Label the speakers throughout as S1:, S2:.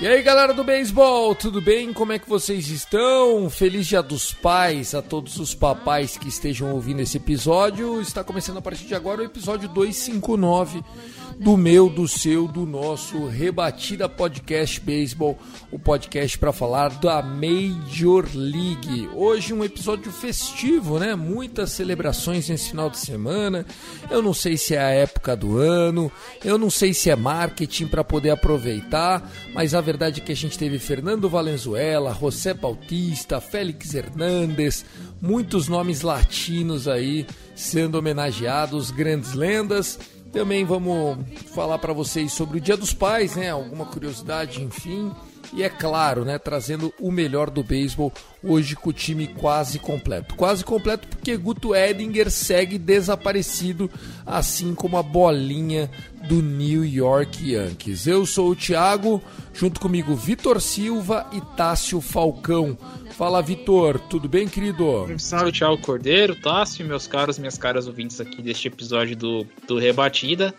S1: E aí galera do beisebol, tudo bem? Como é que vocês estão? Feliz Dia dos Pais a todos os papais que estejam ouvindo esse episódio. Está começando a partir de agora o episódio 259 do meu, do seu, do nosso Rebatida Podcast Beisebol, o podcast para falar da Major League. Hoje um episódio festivo, né? Muitas celebrações nesse final de semana. Eu não sei se é a época do ano, eu não sei se é marketing para poder aproveitar, mas a verdade é que a gente teve Fernando Valenzuela, José Bautista, Félix Hernandes, muitos nomes latinos aí sendo homenageados, grandes lendas. Também vamos falar para vocês sobre o Dia dos Pais, né? Alguma curiosidade, enfim. E é claro, né, trazendo o melhor do beisebol hoje com o time quase completo. Quase completo porque Guto Edinger segue desaparecido, assim como a bolinha do New York Yankees. Eu sou o Thiago, junto comigo Vitor Silva e Tássio Falcão. Fala, Vitor, tudo bem, querido?
S2: Salve, Thiago Cordeiro, Tássio, meus caros, minhas caras ouvintes aqui deste episódio do, do Rebatida.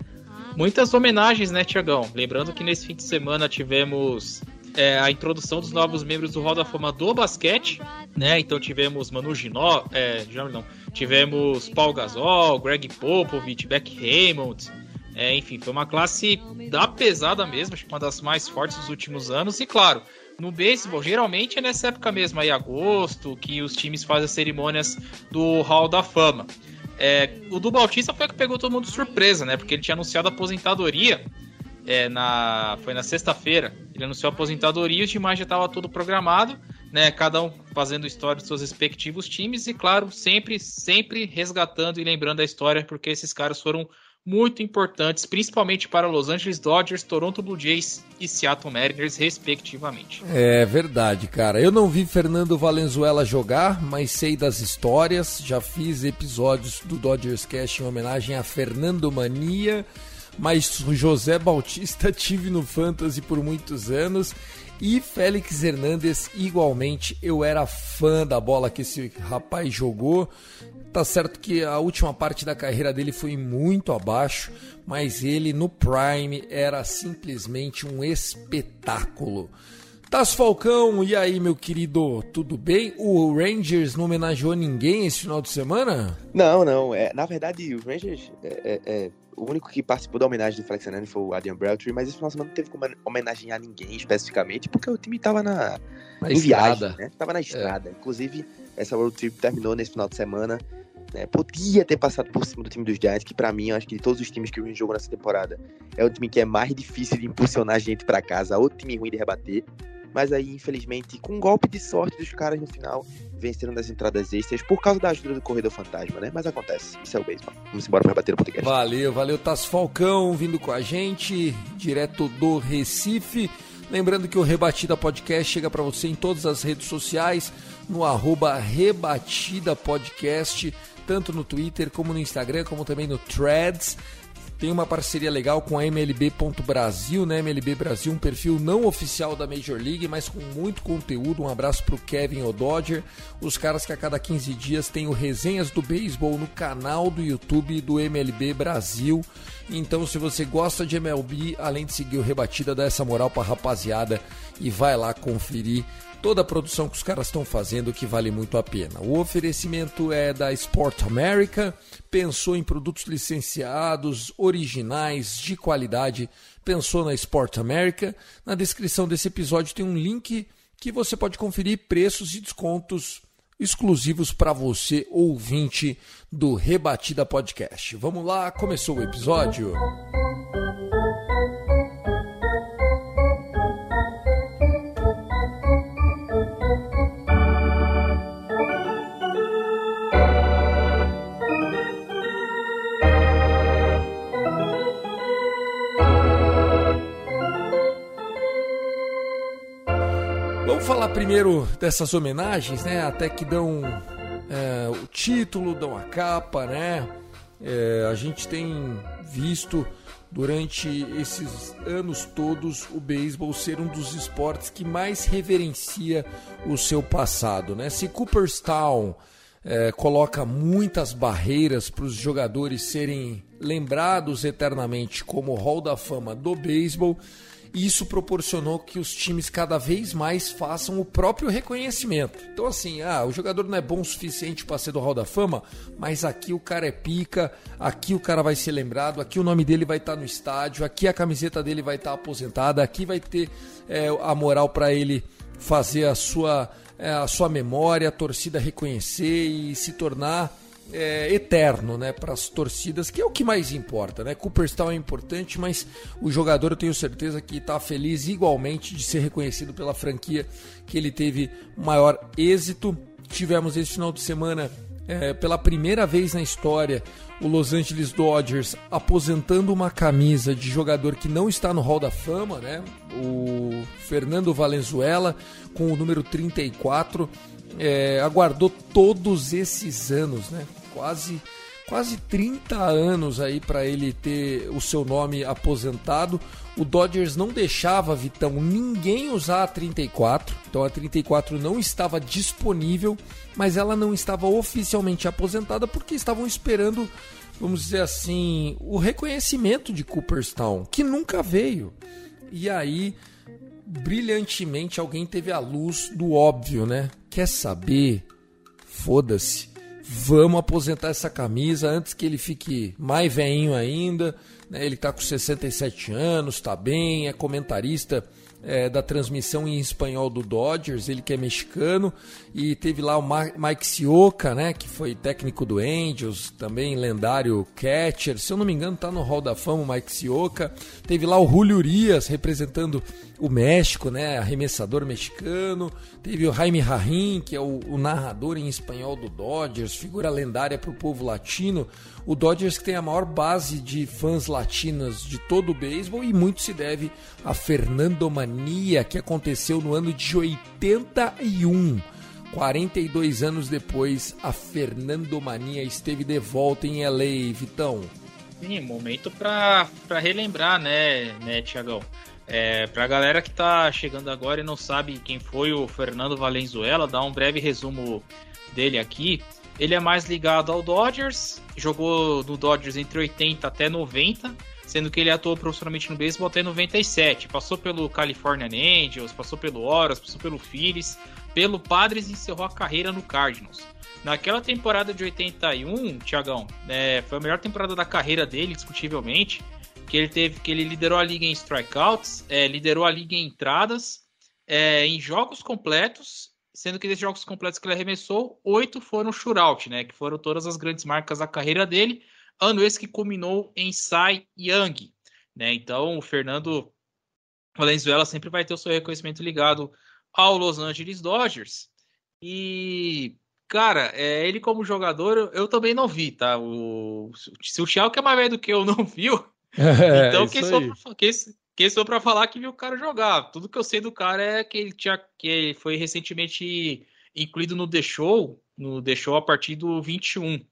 S2: Muitas homenagens, né, Tiagão? Lembrando que nesse fim de semana tivemos é, a introdução dos novos membros do Hall da Fama do basquete, né? Então tivemos Manu Ginó, é, não, tivemos Paul Gasol, Greg Popovich, Beck Raymond, é, enfim, foi uma classe da pesada mesmo, acho que uma das mais fortes dos últimos anos, e claro, no beisebol, geralmente é nessa época mesmo, aí agosto, que os times fazem as cerimônias do Hall da Fama. É, o do Bautista foi que pegou todo mundo de surpresa, né? Porque ele tinha anunciado a aposentadoria é, na, foi na sexta-feira. Ele anunciou a aposentadoria, o time já estava todo programado, né? Cada um fazendo história dos seus respectivos times e, claro, sempre, sempre resgatando e lembrando a história, porque esses caras foram muito importantes, principalmente para Los Angeles Dodgers, Toronto Blue Jays e Seattle Mariners, respectivamente.
S1: É verdade, cara. Eu não vi Fernando Valenzuela jogar, mas sei das histórias. Já fiz episódios do Dodgers Cast em homenagem a Fernando Mania, mas José Bautista tive no Fantasy por muitos anos. E Félix Hernandes, igualmente, eu era fã da bola que esse rapaz jogou. Tá certo que a última parte da carreira dele foi muito abaixo, mas ele no Prime era simplesmente um espetáculo. Tas Falcão, e aí, meu querido, tudo bem? O Rangers não homenageou ninguém esse final de semana?
S3: Não, não. É, na verdade, o Rangers é, é, é o único que participou da homenagem do Flex foi o Adrian Beltry, mas esse final de semana não teve como homenagear ninguém especificamente, porque o time tava na,
S1: na estrada.
S3: viagem, né? Tava na estrada. Inclusive, essa World Trip terminou nesse final de semana. né? podia ter passado por cima do time dos Giants, que pra mim, acho que de todos os times que o Rangers jogou nessa temporada, é o time que é mais difícil de impulsionar a gente pra casa, outro time ruim de rebater. Mas aí, infelizmente, com um golpe de sorte dos caras no final, venceram das entradas extras por causa da ajuda do Corredor Fantasma, né? Mas acontece, isso é o beisebol. Vamos embora pra rebater o podcast.
S1: Valeu, valeu, Tasso Falcão vindo com a gente, direto do Recife. Lembrando que o Rebatida Podcast chega para você em todas as redes sociais, no arroba Rebatida Podcast, tanto no Twitter como no Instagram, como também no Threads. Tem uma parceria legal com a MLB.Brasil, né? MLB Brasil, um perfil não oficial da Major League, mas com muito conteúdo. Um abraço pro Kevin O'Dodger, os caras que a cada 15 dias tem o Resenhas do Beisebol no canal do YouTube do MLB Brasil. Então, se você gosta de MLB, além de seguir o Rebatida, dá essa moral pra rapaziada e vai lá conferir toda a produção que os caras estão fazendo que vale muito a pena. O oferecimento é da Sport America, pensou em produtos licenciados, originais, de qualidade, pensou na Sport America. Na descrição desse episódio tem um link que você pode conferir preços e descontos exclusivos para você, ouvinte do Rebatida Podcast. Vamos lá, começou o episódio. Vamos falar primeiro dessas homenagens, né? Até que dão é, o título, dão a capa, né? É, a gente tem visto durante esses anos todos o beisebol ser um dos esportes que mais reverencia o seu passado, né? Se Cooperstown é, coloca muitas barreiras para os jogadores serem lembrados eternamente como Hall da Fama do beisebol, isso proporcionou que os times cada vez mais façam o próprio reconhecimento. Então, assim, ah, o jogador não é bom o suficiente para ser do Hall da Fama, mas aqui o cara é pica, aqui o cara vai ser lembrado, aqui o nome dele vai estar tá no estádio, aqui a camiseta dele vai estar tá aposentada, aqui vai ter é, a moral para ele fazer a sua, é, a sua memória, a torcida reconhecer e se tornar é, eterno né, para as torcidas, que é o que mais importa. Né? Cooperstown é importante, mas o jogador eu tenho certeza que está feliz igualmente de ser reconhecido pela franquia que ele teve maior êxito. Tivemos esse final de semana, é, pela primeira vez na história, o Los Angeles Dodgers aposentando uma camisa de jogador que não está no Hall da Fama, né? o Fernando Valenzuela, com o número 34. É, aguardou todos esses anos, né? Quase quase 30 anos aí para ele ter o seu nome aposentado. O Dodgers não deixava, Vitão, ninguém usar a 34. Então a 34 não estava disponível, mas ela não estava oficialmente aposentada porque estavam esperando, vamos dizer assim, o reconhecimento de Cooperstown, que nunca veio. E aí, brilhantemente, alguém teve a luz do óbvio, né? Quer saber? Foda-se vamos aposentar essa camisa antes que ele fique mais veinho ainda. Né? Ele está com 67 anos, está bem, é comentarista é, da transmissão em espanhol do Dodgers, ele que é mexicano, e teve lá o Mike Sioka, né, que foi técnico do Angels, também lendário catcher, se eu não me engano tá no Hall da Fama o Mike Sioka, teve lá o Julio Urias representando o México, né, arremessador mexicano, teve o Jaime Rahim, que é o, o narrador em espanhol do Dodgers, figura lendária para o povo latino, o Dodgers que tem a maior base de fãs latinas de todo o beisebol e muito se deve a Fernandomania que aconteceu no ano de 81. 42 anos depois, a Fernandomania esteve de volta em LA, Vitão.
S2: Sim, momento para relembrar, né, né, Tiagão? É, pra galera que tá chegando agora e não sabe quem foi o Fernando Valenzuela, dar um breve resumo dele aqui. Ele é mais ligado ao Dodgers, jogou no Dodgers entre 80 até 90, sendo que ele atuou profissionalmente no beisebol até 97. Passou pelo California Angels, passou pelo Oras, passou pelo Phillies, pelo Padres e encerrou a carreira no Cardinals. Naquela temporada de 81, Tiagão, é, foi a melhor temporada da carreira dele, discutivelmente, que ele teve, que ele liderou a liga em strikeouts, é, liderou a liga em entradas, é, em jogos completos sendo que desses jogos completos que ele arremessou, oito foram shootout, né? Que foram todas as grandes marcas da carreira dele. Ano esse que culminou em Cy Young, né? Então o Fernando Valenzuela sempre vai ter o seu reconhecimento ligado ao Los Angeles Dodgers. E cara, é, ele como jogador, eu também não vi, tá? O, se o Thiago que é mais velho do que eu não viu, é, então quem sou, quem, que sou para falar que viu o cara jogar. Tudo que eu sei do cara é que ele tinha que ele foi recentemente incluído no The Show, no The Show a partir do 21,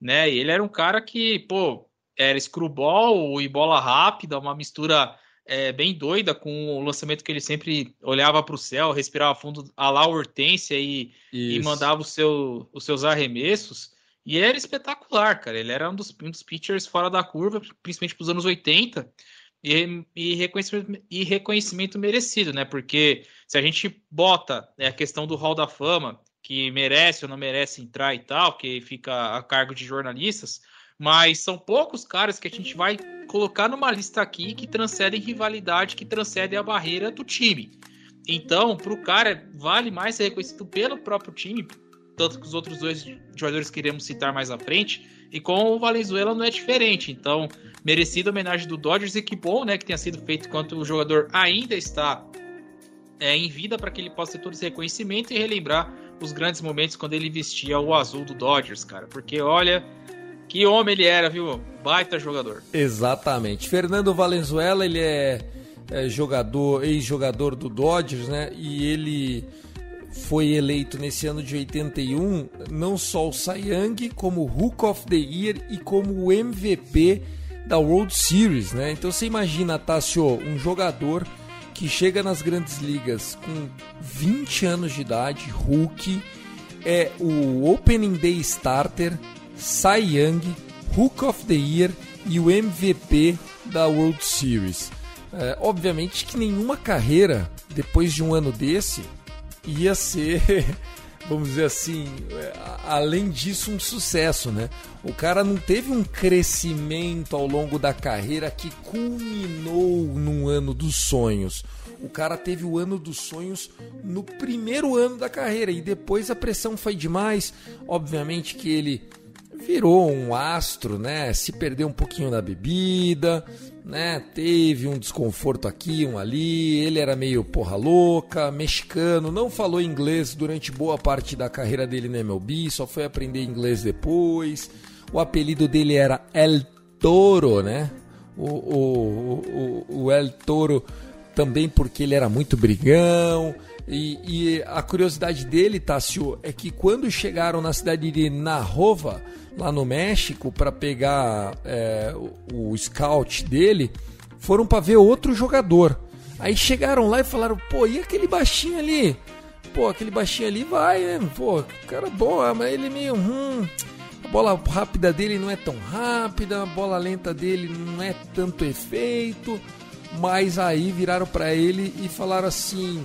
S2: né? E ele era um cara que, pô, era screwball e bola rápida, uma mistura é, bem doida com o lançamento que ele sempre olhava para o céu, respirava fundo a lá Hortência e, e mandava seu, os seus arremessos. E ele era espetacular, cara. Ele era um dos, um dos pitchers fora da curva, principalmente para os anos 80 e, e, reconhecimento, e reconhecimento merecido, né? Porque se a gente bota né, a questão do Hall da Fama, que merece ou não merece entrar e tal, que fica a cargo de jornalistas, mas são poucos caras que a gente vai colocar numa lista aqui que transcendem rivalidade, que transcendem a barreira do time. Então, para o cara, vale mais ser reconhecido pelo próprio time, tanto que os outros dois jogadores que iremos citar mais à frente, e com o Valenzuela não é diferente. Então, merecida homenagem do Dodgers e que bom, né, que tenha sido feito enquanto o jogador ainda está é, em vida para que ele possa ter todo esse reconhecimento e relembrar os grandes momentos quando ele vestia o azul do Dodgers, cara. Porque olha, que homem ele era, viu? Baita jogador.
S1: Exatamente. Fernando Valenzuela, ele é é, jogador, ex-jogador do Dodgers, né? E ele foi eleito nesse ano de 81 não só o Cy Young, como o Hook of the Year e como o MVP da World Series, né? Então você imagina, Tassio, um jogador que chega nas grandes ligas com 20 anos de idade, Hulk, é o Opening Day Starter, Cy Young, Hook of the Year e o MVP da World Series. É, obviamente que nenhuma carreira depois de um ano desse ia ser, vamos dizer assim, é, além disso, um sucesso, né? O cara não teve um crescimento ao longo da carreira que culminou num ano dos sonhos. O cara teve o ano dos sonhos no primeiro ano da carreira e depois a pressão foi demais. Obviamente que ele virou um astro, né? Se perdeu um pouquinho da bebida, né? Teve um desconforto aqui, um ali. Ele era meio porra louca, mexicano, não falou inglês durante boa parte da carreira dele na MLB, só foi aprender inglês depois. O apelido dele era El Toro, né? O, o, o, o El Toro também porque ele era muito brigão. E, e, a curiosidade dele, Tássio, é que quando chegaram na cidade de Narova, lá no México para pegar é, o, o scout dele, foram para ver outro jogador. Aí chegaram lá e falaram: pô, e aquele baixinho ali? Pô, aquele baixinho ali vai, né? Pô, cara bom, ah, mas ele é meio. Hum, a bola rápida dele não é tão rápida, a bola lenta dele não é tanto efeito. Mas aí viraram para ele e falaram assim: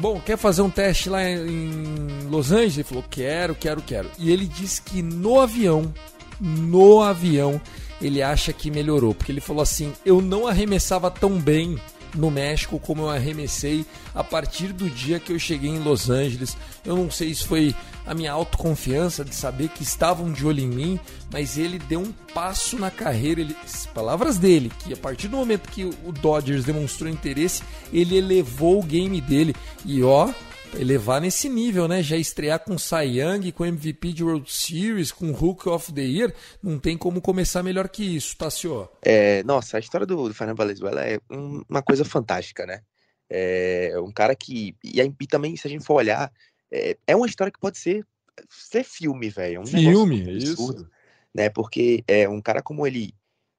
S1: Bom, quer fazer um teste lá em Los Angeles? Ele falou: Quero, quero, quero. E ele disse que no avião, no avião, ele acha que melhorou. Porque ele falou assim: Eu não arremessava tão bem no México como eu arremessei a partir do dia que eu cheguei em Los Angeles. Eu não sei se foi a minha autoconfiança de saber que estavam de olho em mim, mas ele deu um passo na carreira. Ele, palavras dele, que a partir do momento que o Dodgers demonstrou interesse, ele elevou o game dele. E ó, elevar nesse nível, né? Já estrear com Cy Young, com MVP de World Series, com Hook of the Year, não tem como começar melhor que isso, tá, senhor?
S3: É, nossa, a história do, do Fernando Valenzuela é um, uma coisa fantástica, né? É um cara que. E, e também, se a gente for olhar, é, é uma história que pode ser, ser filme, velho. É um
S1: filme, absurdo, isso.
S3: Né? Porque é um cara como ele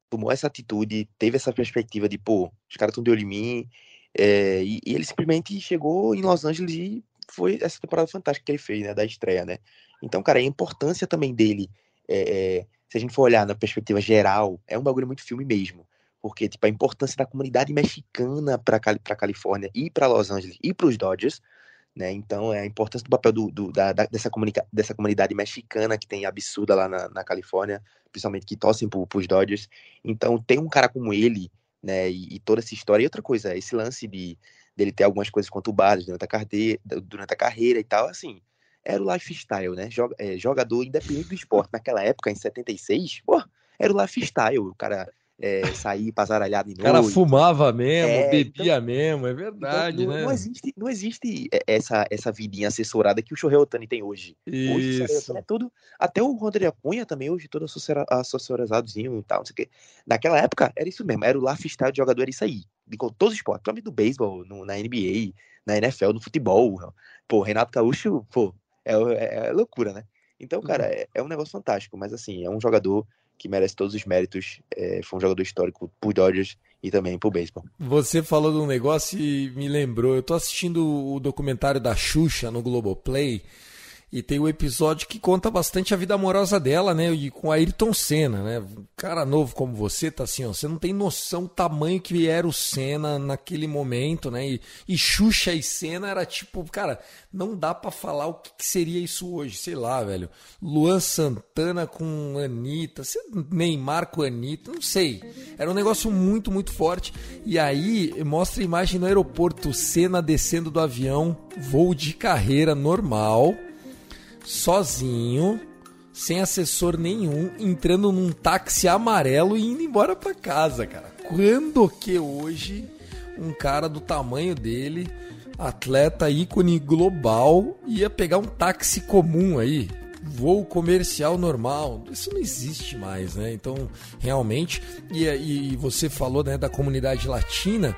S3: tomou essa atitude, teve essa perspectiva de, pô, os caras estão de olho em mim. É, e, e, ele simplesmente chegou em Los Angeles e foi essa temporada fantástica que ele fez, né? Da estreia, né? Então, cara, a importância também dele, é, é, se a gente for olhar na perspectiva geral, é um bagulho muito filme mesmo. Porque, tipo, a importância da comunidade mexicana para a Califórnia e para Los Angeles e para os Dodgers né? Então, é a importância do papel do, do da, dessa, comunica, dessa comunidade mexicana que tem absurda lá na, na Califórnia, principalmente que torcem para os Dodgers. Então, tem um cara como ele, né, e, e, toda essa história. E outra coisa, esse lance de dele ter algumas coisas conturbadas durante a, carreira, durante a carreira e tal, assim, era o lifestyle, né? É, jogador independente do esporte. Naquela época, em 76, pô, era o lifestyle. O cara é, sair pasaralhado em noite.
S1: O cara fumava mesmo, é, bebia então, mesmo, é verdade,
S3: então,
S1: não,
S3: né? Não existe, não existe essa, essa vidinha assessorada que o Shohei Otani tem hoje. Isso. Hoje, é tudo, até o Rodrigo Cunha também, hoje, todo assessoradozinho e tal, não sei o quê. Naquela época, era isso mesmo, era o lifestyle de jogador, era isso aí. De todos os esportes, principalmente do beisebol, no, na NBA, na NFL, no futebol. Pô, Renato Gaúcho, pô, é, é, é loucura, né? Então, cara, uhum. é, é um negócio fantástico, mas assim, é um jogador que merece todos os méritos. É, foi um jogador histórico por Dodgers e também por beisebol.
S1: Você falou de um negócio e me lembrou. Eu tô assistindo o documentário da Xuxa no Globoplay. E tem o um episódio que conta bastante a vida amorosa dela, né? E com Ayrton Senna, né? Cara novo como você, tá assim, ó. Você não tem noção do tamanho que era o Senna naquele momento, né? E, e Xuxa e Senna era tipo, cara, não dá para falar o que, que, seria isso hoje, sei lá, velho. Luan Santana com Anitta, Neymar com Anitta, não sei. Era um negócio muito, muito forte. E aí mostra a imagem no aeroporto, Senna descendo do avião, voo de carreira normal sozinho, sem assessor nenhum, entrando num táxi amarelo e indo embora para casa, cara. Quando que hoje um cara do tamanho dele, atleta ícone global, ia pegar um táxi comum aí? Voo comercial normal, isso não existe mais, né? Então, realmente, e, e você falou né, da comunidade latina,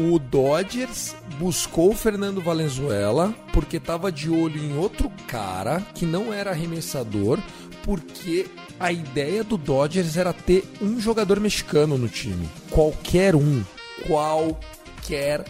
S1: O Dodgers buscou o Fernando Valenzuela porque estava de olho em outro cara que não era arremessador, porque a ideia do Dodgers era ter um jogador mexicano no time. Qualquer um. Qualquer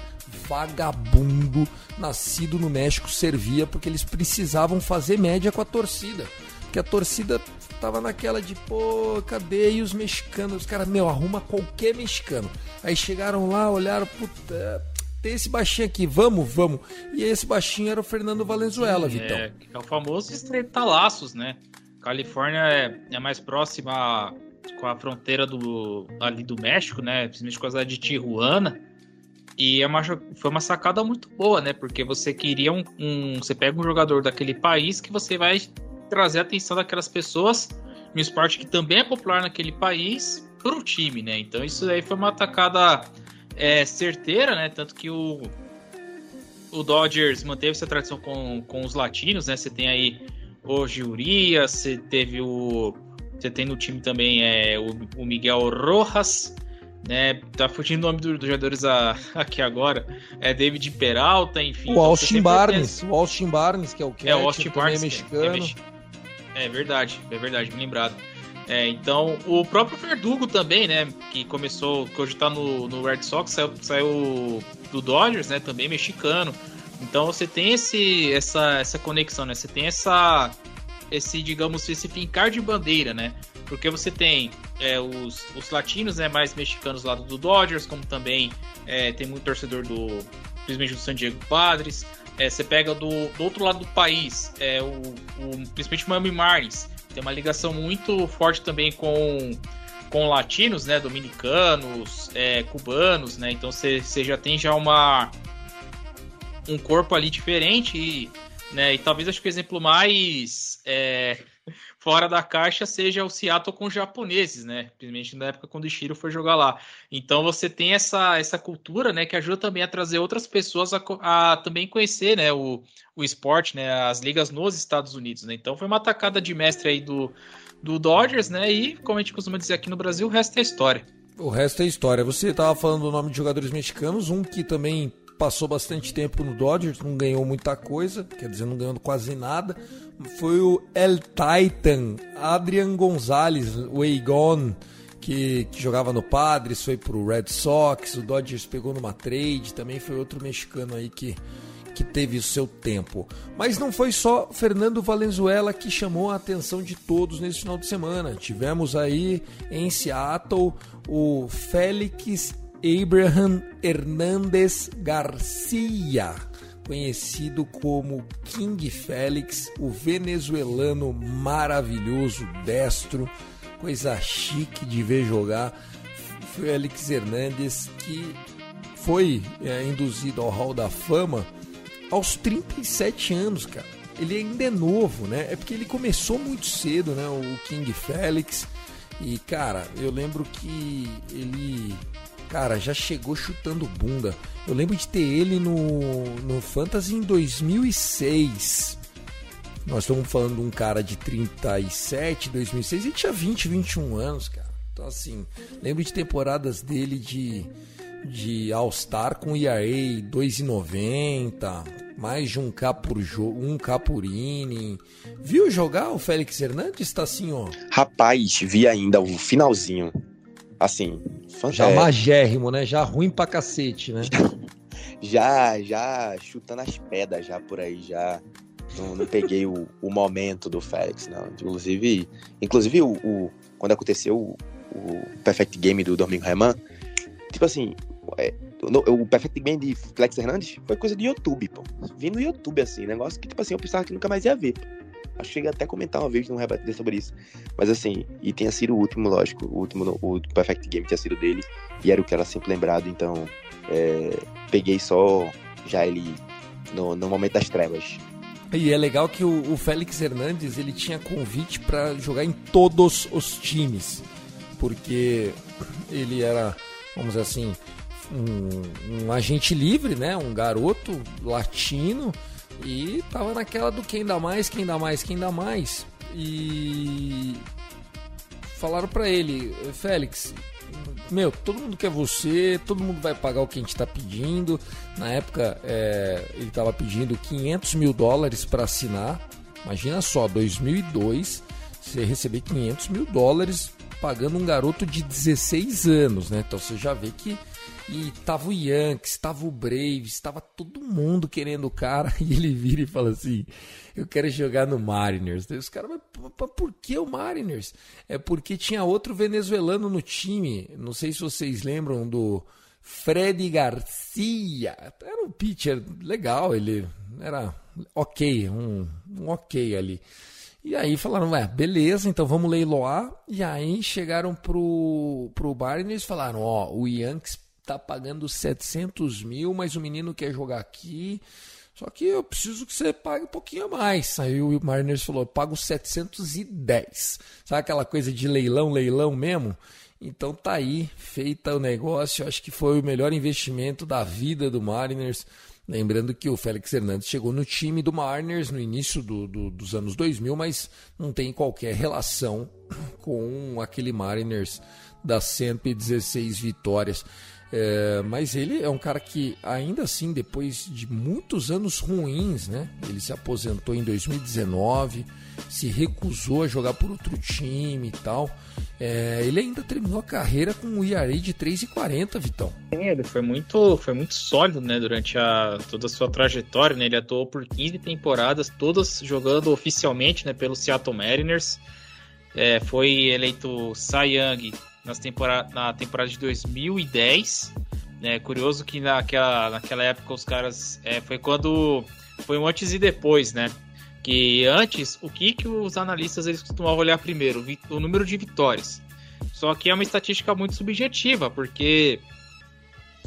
S1: vagabundo nascido no México servia porque eles precisavam fazer média com a torcida. Porque a torcida tava naquela de, pô, cadê e os mexicanos? Os caras, meu, arruma qualquer mexicano. Aí chegaram lá, olharam, puta, tem esse baixinho aqui, vamos, vamos. E esse baixinho era o Fernando Valenzuela, Vitão.
S2: É, é o famoso estreitar laços, né? Califórnia é, é mais próxima com a fronteira do, ali do México, né? Principalmente com a cidade de Tijuana. E é uma, foi uma sacada muito boa, né? Porque você queria um, um, Você pega um jogador daquele país que você vai trazer a atenção daquelas pessoas no esporte que também é popular naquele país para o time, né? Então isso aí foi uma atacada é, certeira, né? Tanto que o, o Dodgers manteve essa tradição com, com os latinos, né? Você tem aí o Urias, você teve o. Você tem no time também é, o, o Miguel Rojas, né? Tá fugindo o nome dos do jogadores a, aqui agora. É David Peralta, enfim.
S1: O então Austin Barnes, o Austin Barnes, que é o que
S2: é o Austin Barnes, é mexicano. É, é, verdade, é verdade, me lembrado. É, então, o próprio Verdugo também, né? Que começou, que hoje tá no, no Red Sox, saiu, saiu do Dodgers, né? Também mexicano. Então você tem esse, essa, essa conexão, né? Você tem essa, esse, digamos, esse fincar de bandeira, né? Porque você tem é, os, os latinos, né, mais mexicanos lá do Dodgers, como também é, tem muito torcedor do, principalmente do San Diego Padres. É, você pega do, do, outro lado do país, é, o, o, principalmente Miami Marlins, tem uma ligação muito forte também com, com latinos, né, dominicanos, é, cubanos, né, então você já tem já uma um corpo ali diferente e, né, e talvez acho que o exemplo mais é, fora da caixa seja o Seattle com os japoneses, né? Principalmente na época quando o Ishiro foi jogar lá. Então você tem essa, essa cultura, né, que ajuda também a trazer outras pessoas a, a também conhecer, né, o, o esporte, né, as ligas nos Estados Unidos, né? Então foi uma atacada de mestre aí do, do Dodgers, né? E como a gente costuma dizer aqui no Brasil, o resto é história.
S1: O resto é história. Você estava falando do nome de jogadores mexicanos, um que também passou bastante tempo no Dodgers, não ganhou muita coisa, quer dizer, não ganhou quase nada. Foi o El Titan, Adrian Gonzalez, o que, que jogava no Padres, foi pro Red Sox, o Dodgers pegou numa trade, também foi outro mexicano aí que, que teve o seu tempo. Mas não foi só Fernando Valenzuela que chamou a atenção de todos nesse final de semana. Tivemos aí em Seattle o Félix Abraham Hernandez Garcia, conhecido como King Félix, o venezuelano maravilhoso, destro, coisa chique de ver jogar. Félix Hernandes, que foi é, induzido ao Hall da Fama aos 37 anos, cara. Ele ainda é novo, né? É porque ele começou muito cedo, né? O King Félix. E, cara, eu lembro que ele Cara, já chegou chutando bunda. Eu lembro de ter ele no, no Fantasy em 2006. Nós estamos falando de um cara de 37, 2006. Ele tinha 20, 21 anos, cara. Então, assim, lembro de temporadas dele de, de All-Star com ERA 2,90, mais de um K por jogo, um K por inning. Viu jogar o Félix Hernandes? Tá assim, ó.
S3: Rapaz, vi ainda o finalzinho. Assim,
S1: já é, magérrimo, né? Já ruim pra cacete, né?
S3: Já, já chutando as pedras já por aí, já. Não, não peguei o, o momento do Félix, não. Inclusive, inclusive o, o quando aconteceu o, o, Perfect Game do Domingo Reman, tipo assim, é, o, o Perfect Game de Flex Hernandes foi coisa de YouTube, pô. Vi no YouTube, assim, negócio que, tipo assim, eu pensava que nunca mais ia ver. Que cheguei até a comentar uma vez no rebater sobre isso. Mas assim, e tinha sido o último, lógico, o último, o Perfect Game tinha sido dele, e era o que era sempre lembrado, então é, peguei só já ele no, no momento das trevas.
S1: E é legal que o, o Félix Hernandes ele tinha convite para jogar em todos os times, porque ele era, vamos dizer assim, um, um agente livre, né? Um garoto latino e tava naquela do quem dá mais, quem dá mais, quem dá mais. E falaram para ele, Félix, meu, todo mundo quer você, todo mundo vai pagar o que a gente está pedindo. Na época, é, ele estava pedindo 500 mil dólares para assinar. Imagina só, 2002, você receber 500 mil dólares pagando um garoto de 16 anos, né? Então você já vê que e tava o Yankees, tava o Braves, tava todo mundo querendo o cara. E ele vira e fala assim: Eu quero jogar no Mariners. Daí os caras, mas por que o Mariners? É porque tinha outro venezuelano no time. Não sei se vocês lembram do Freddy Garcia. Era um pitcher legal, ele era ok, um, um ok ali. E aí falaram, ué, beleza, então vamos leiloar. E aí chegaram pro, pro Mariners e falaram, ó, o Yankees tá pagando 700 mil, mas o menino quer jogar aqui. Só que eu preciso que você pague um pouquinho a mais. Aí o Mariners falou: eu pago 710. Sabe aquela coisa de leilão, leilão mesmo? Então tá aí, feita o negócio. Acho que foi o melhor investimento da vida do Mariners. Lembrando que o Félix Hernandes chegou no time do Mariners no início do, do, dos anos 2000, mas não tem qualquer relação com aquele Mariners das 116 vitórias. É, mas ele é um cara que, ainda assim, depois de muitos anos ruins, né? Ele se aposentou em 2019, se recusou a jogar por outro time e tal. É, ele ainda terminou a carreira com um ERA de 3,40, Vitão.
S2: Ele foi muito, foi muito sólido, né? Durante a, toda a sua trajetória, né? Ele atuou por 15 temporadas, todas jogando oficialmente, né? Pelo Seattle Mariners. É, foi eleito Cy Young nas temporada, na temporada de 2010. É curioso que naquela, naquela época os caras. É, foi quando. Foi um antes e depois, né? Que antes, o que, que os analistas eles costumavam olhar primeiro? O número de vitórias. Só que é uma estatística muito subjetiva, porque.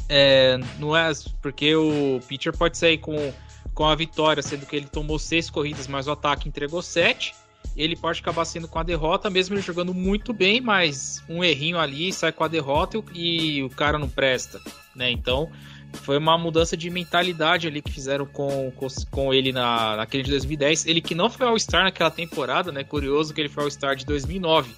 S2: É, não é. Porque o pitcher pode sair com, com a vitória, sendo que ele tomou seis corridas, mas o ataque entregou sete ele pode acabar sendo com a derrota, mesmo ele jogando muito bem, mas um errinho ali sai com a derrota e o cara não presta, né? Então foi uma mudança de mentalidade ali que fizeram com, com, com ele na, naquele de 2010. Ele que não foi All-Star naquela temporada, né? Curioso que ele foi All-Star de 2009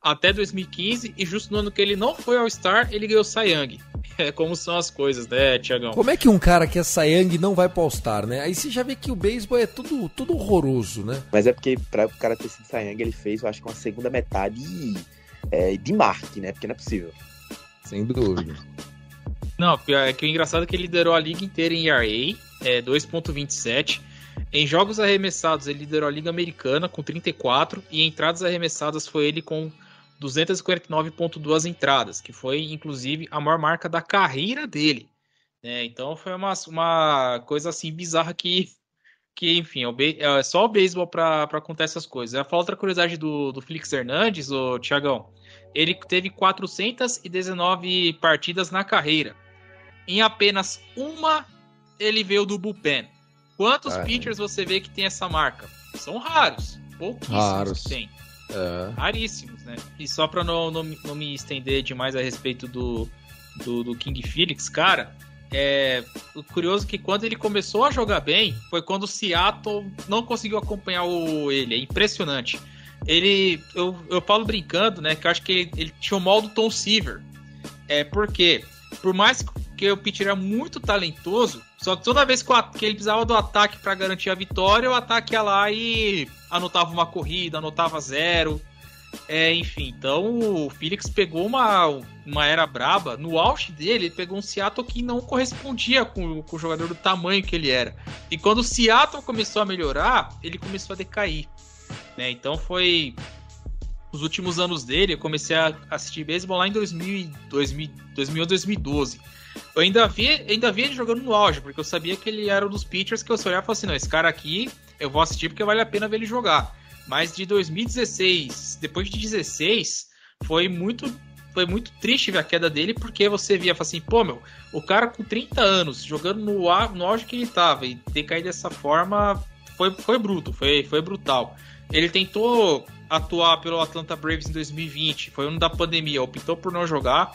S2: até 2015 e justo no ano que ele não foi All-Star, ele ganhou Cy Young. É como são as coisas, né, Tiagão?
S1: Como é que um cara que é Sayang não vai pro All-Star, né? Aí você já vê que o beisebol é tudo, tudo horroroso, né?
S3: Mas é porque pra o cara ter sido Sayang, ele fez, eu acho que uma segunda metade é, de Marte, né? Porque não é possível.
S1: Sem dúvida.
S2: Não, é que o engraçado é que ele liderou a liga inteira em ERA, é 2.27. Em jogos arremessados, ele liderou a liga americana com 34 e em entradas arremessadas foi ele com 249,2 entradas, que foi inclusive a maior marca da carreira dele. É, então foi uma, uma coisa assim bizarra que, que enfim, é, é só o beisebol para contar essas coisas. Eu falo outra curiosidade do, do Felix Hernandes, o Tiagão. Ele teve 419 partidas na carreira. Em apenas uma, ele veio do bullpen. Quantos Ai. pitchers você vê que tem essa marca? São raros. Pouquíssimos raros. tem. É. Raríssimos, né? E só pra não, não, não, me estender demais a respeito do, do, do King Felix, cara, é o curioso é que quando ele começou a jogar bem foi quando o Seattle não conseguiu acompanhar o, ele. É impressionante. Ele, eu, eu falo brincando, né? Que eu acho que ele, ele tinha o mal do Tom Seaver. É porque, por mais que o pitcher era muito talentoso, só que toda vez que, ele precisava do ataque para garantir a vitória, o ataque ia lá e anotava uma corrida, anotava zero. É, enfim, então o Felix pegou uma, uma era braba. No auge dele, ele pegou um Seattle que não correspondia com, com o jogador do tamanho que ele era. E quando o Seattle começou a melhorar, ele começou a decair. Né? Então foi. Os últimos anos dele, eu comecei a assistir beisebol lá em 2000, 2000, 2000 2012. Eu ainda vi, ainda vi ele jogando no auge, porque eu sabia que ele era um dos pitchers que eu olhava e falava assim: não, esse cara aqui eu vou assistir porque vale a pena ver ele jogar. Mas de 2016, depois de 16, foi muito foi muito triste ver a queda dele, porque você via assim, pô, meu, o cara com 30 anos, jogando no, no auge que ele tava, e ter caído dessa forma foi, foi bruto, foi, foi brutal. Ele tentou atuar pelo Atlanta Braves em 2020, foi ano da pandemia, optou por não jogar.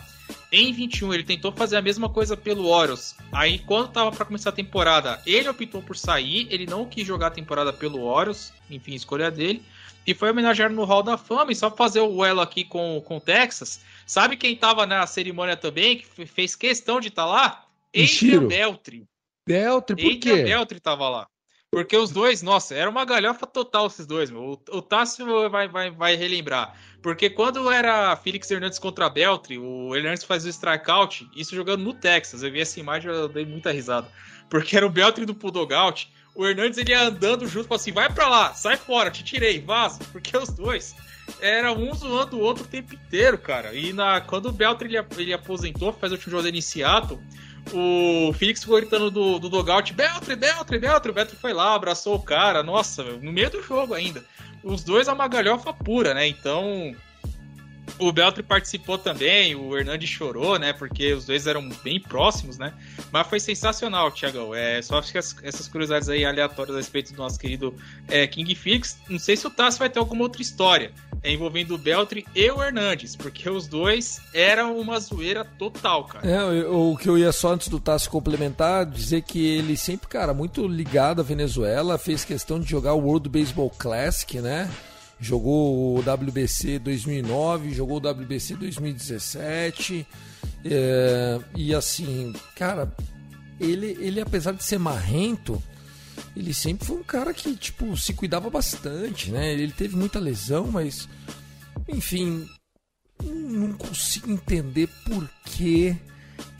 S2: Em 21 ele tentou fazer a mesma coisa pelo Orioles. Aí quando tava para começar a temporada, ele optou por sair, ele não quis jogar a temporada pelo Orioles, enfim, escolha dele. E foi homenageado no Hall da Fama, e só fazer o elo aqui com, com o Texas. Sabe quem tava na cerimônia também, que fez questão de estar tá lá?
S1: Adrian
S2: Beltri.
S1: Beltri, por quê?
S2: Adrian Beltri tava lá. Porque os dois, nossa, era uma galhofa total esses dois, meu. O, o Tássio vai, vai, vai relembrar. Porque quando era Felix Hernandes contra Beltri, o Hernandes fazia o strikeout, isso jogando no Texas. Eu vi essa imagem eu dei muita risada. Porque era o Beltri do Pudogout, o Hernandes ele ia andando junto, assim, vai pra lá, sai fora, te tirei, vaza. Porque os dois eram um zoando o outro o tempo inteiro, cara. E na, quando o Beltri ele, ele aposentou, faz o último jogo dele em Seattle, o Felix ficou gritando do, do dogout, Beltri, Beltri, Beltri. O Beltri foi lá, abraçou o cara. Nossa, no meio do jogo ainda. Os dois é uma galhofa pura, né? Então, o Beltri participou também, o Hernandes chorou, né? Porque os dois eram bem próximos, né? Mas foi sensacional, Thiagão. É, só acho que as, essas curiosidades aí aleatórias a respeito do nosso querido é, King Felix. Não sei se o Tassi vai ter alguma outra história é, envolvendo o Beltri e o Hernandes, porque os dois eram uma zoeira total, cara.
S1: É, o que eu ia só antes do Tassi complementar, dizer que ele sempre, cara, muito ligado à Venezuela, fez questão de jogar o World Baseball Classic, né? Jogou o WBC 2009, jogou o WBC 2017. É, e assim, cara, ele, ele apesar de ser marrento, ele sempre foi um cara que, tipo, se cuidava bastante, né? Ele teve muita lesão, mas, enfim, não consigo entender por que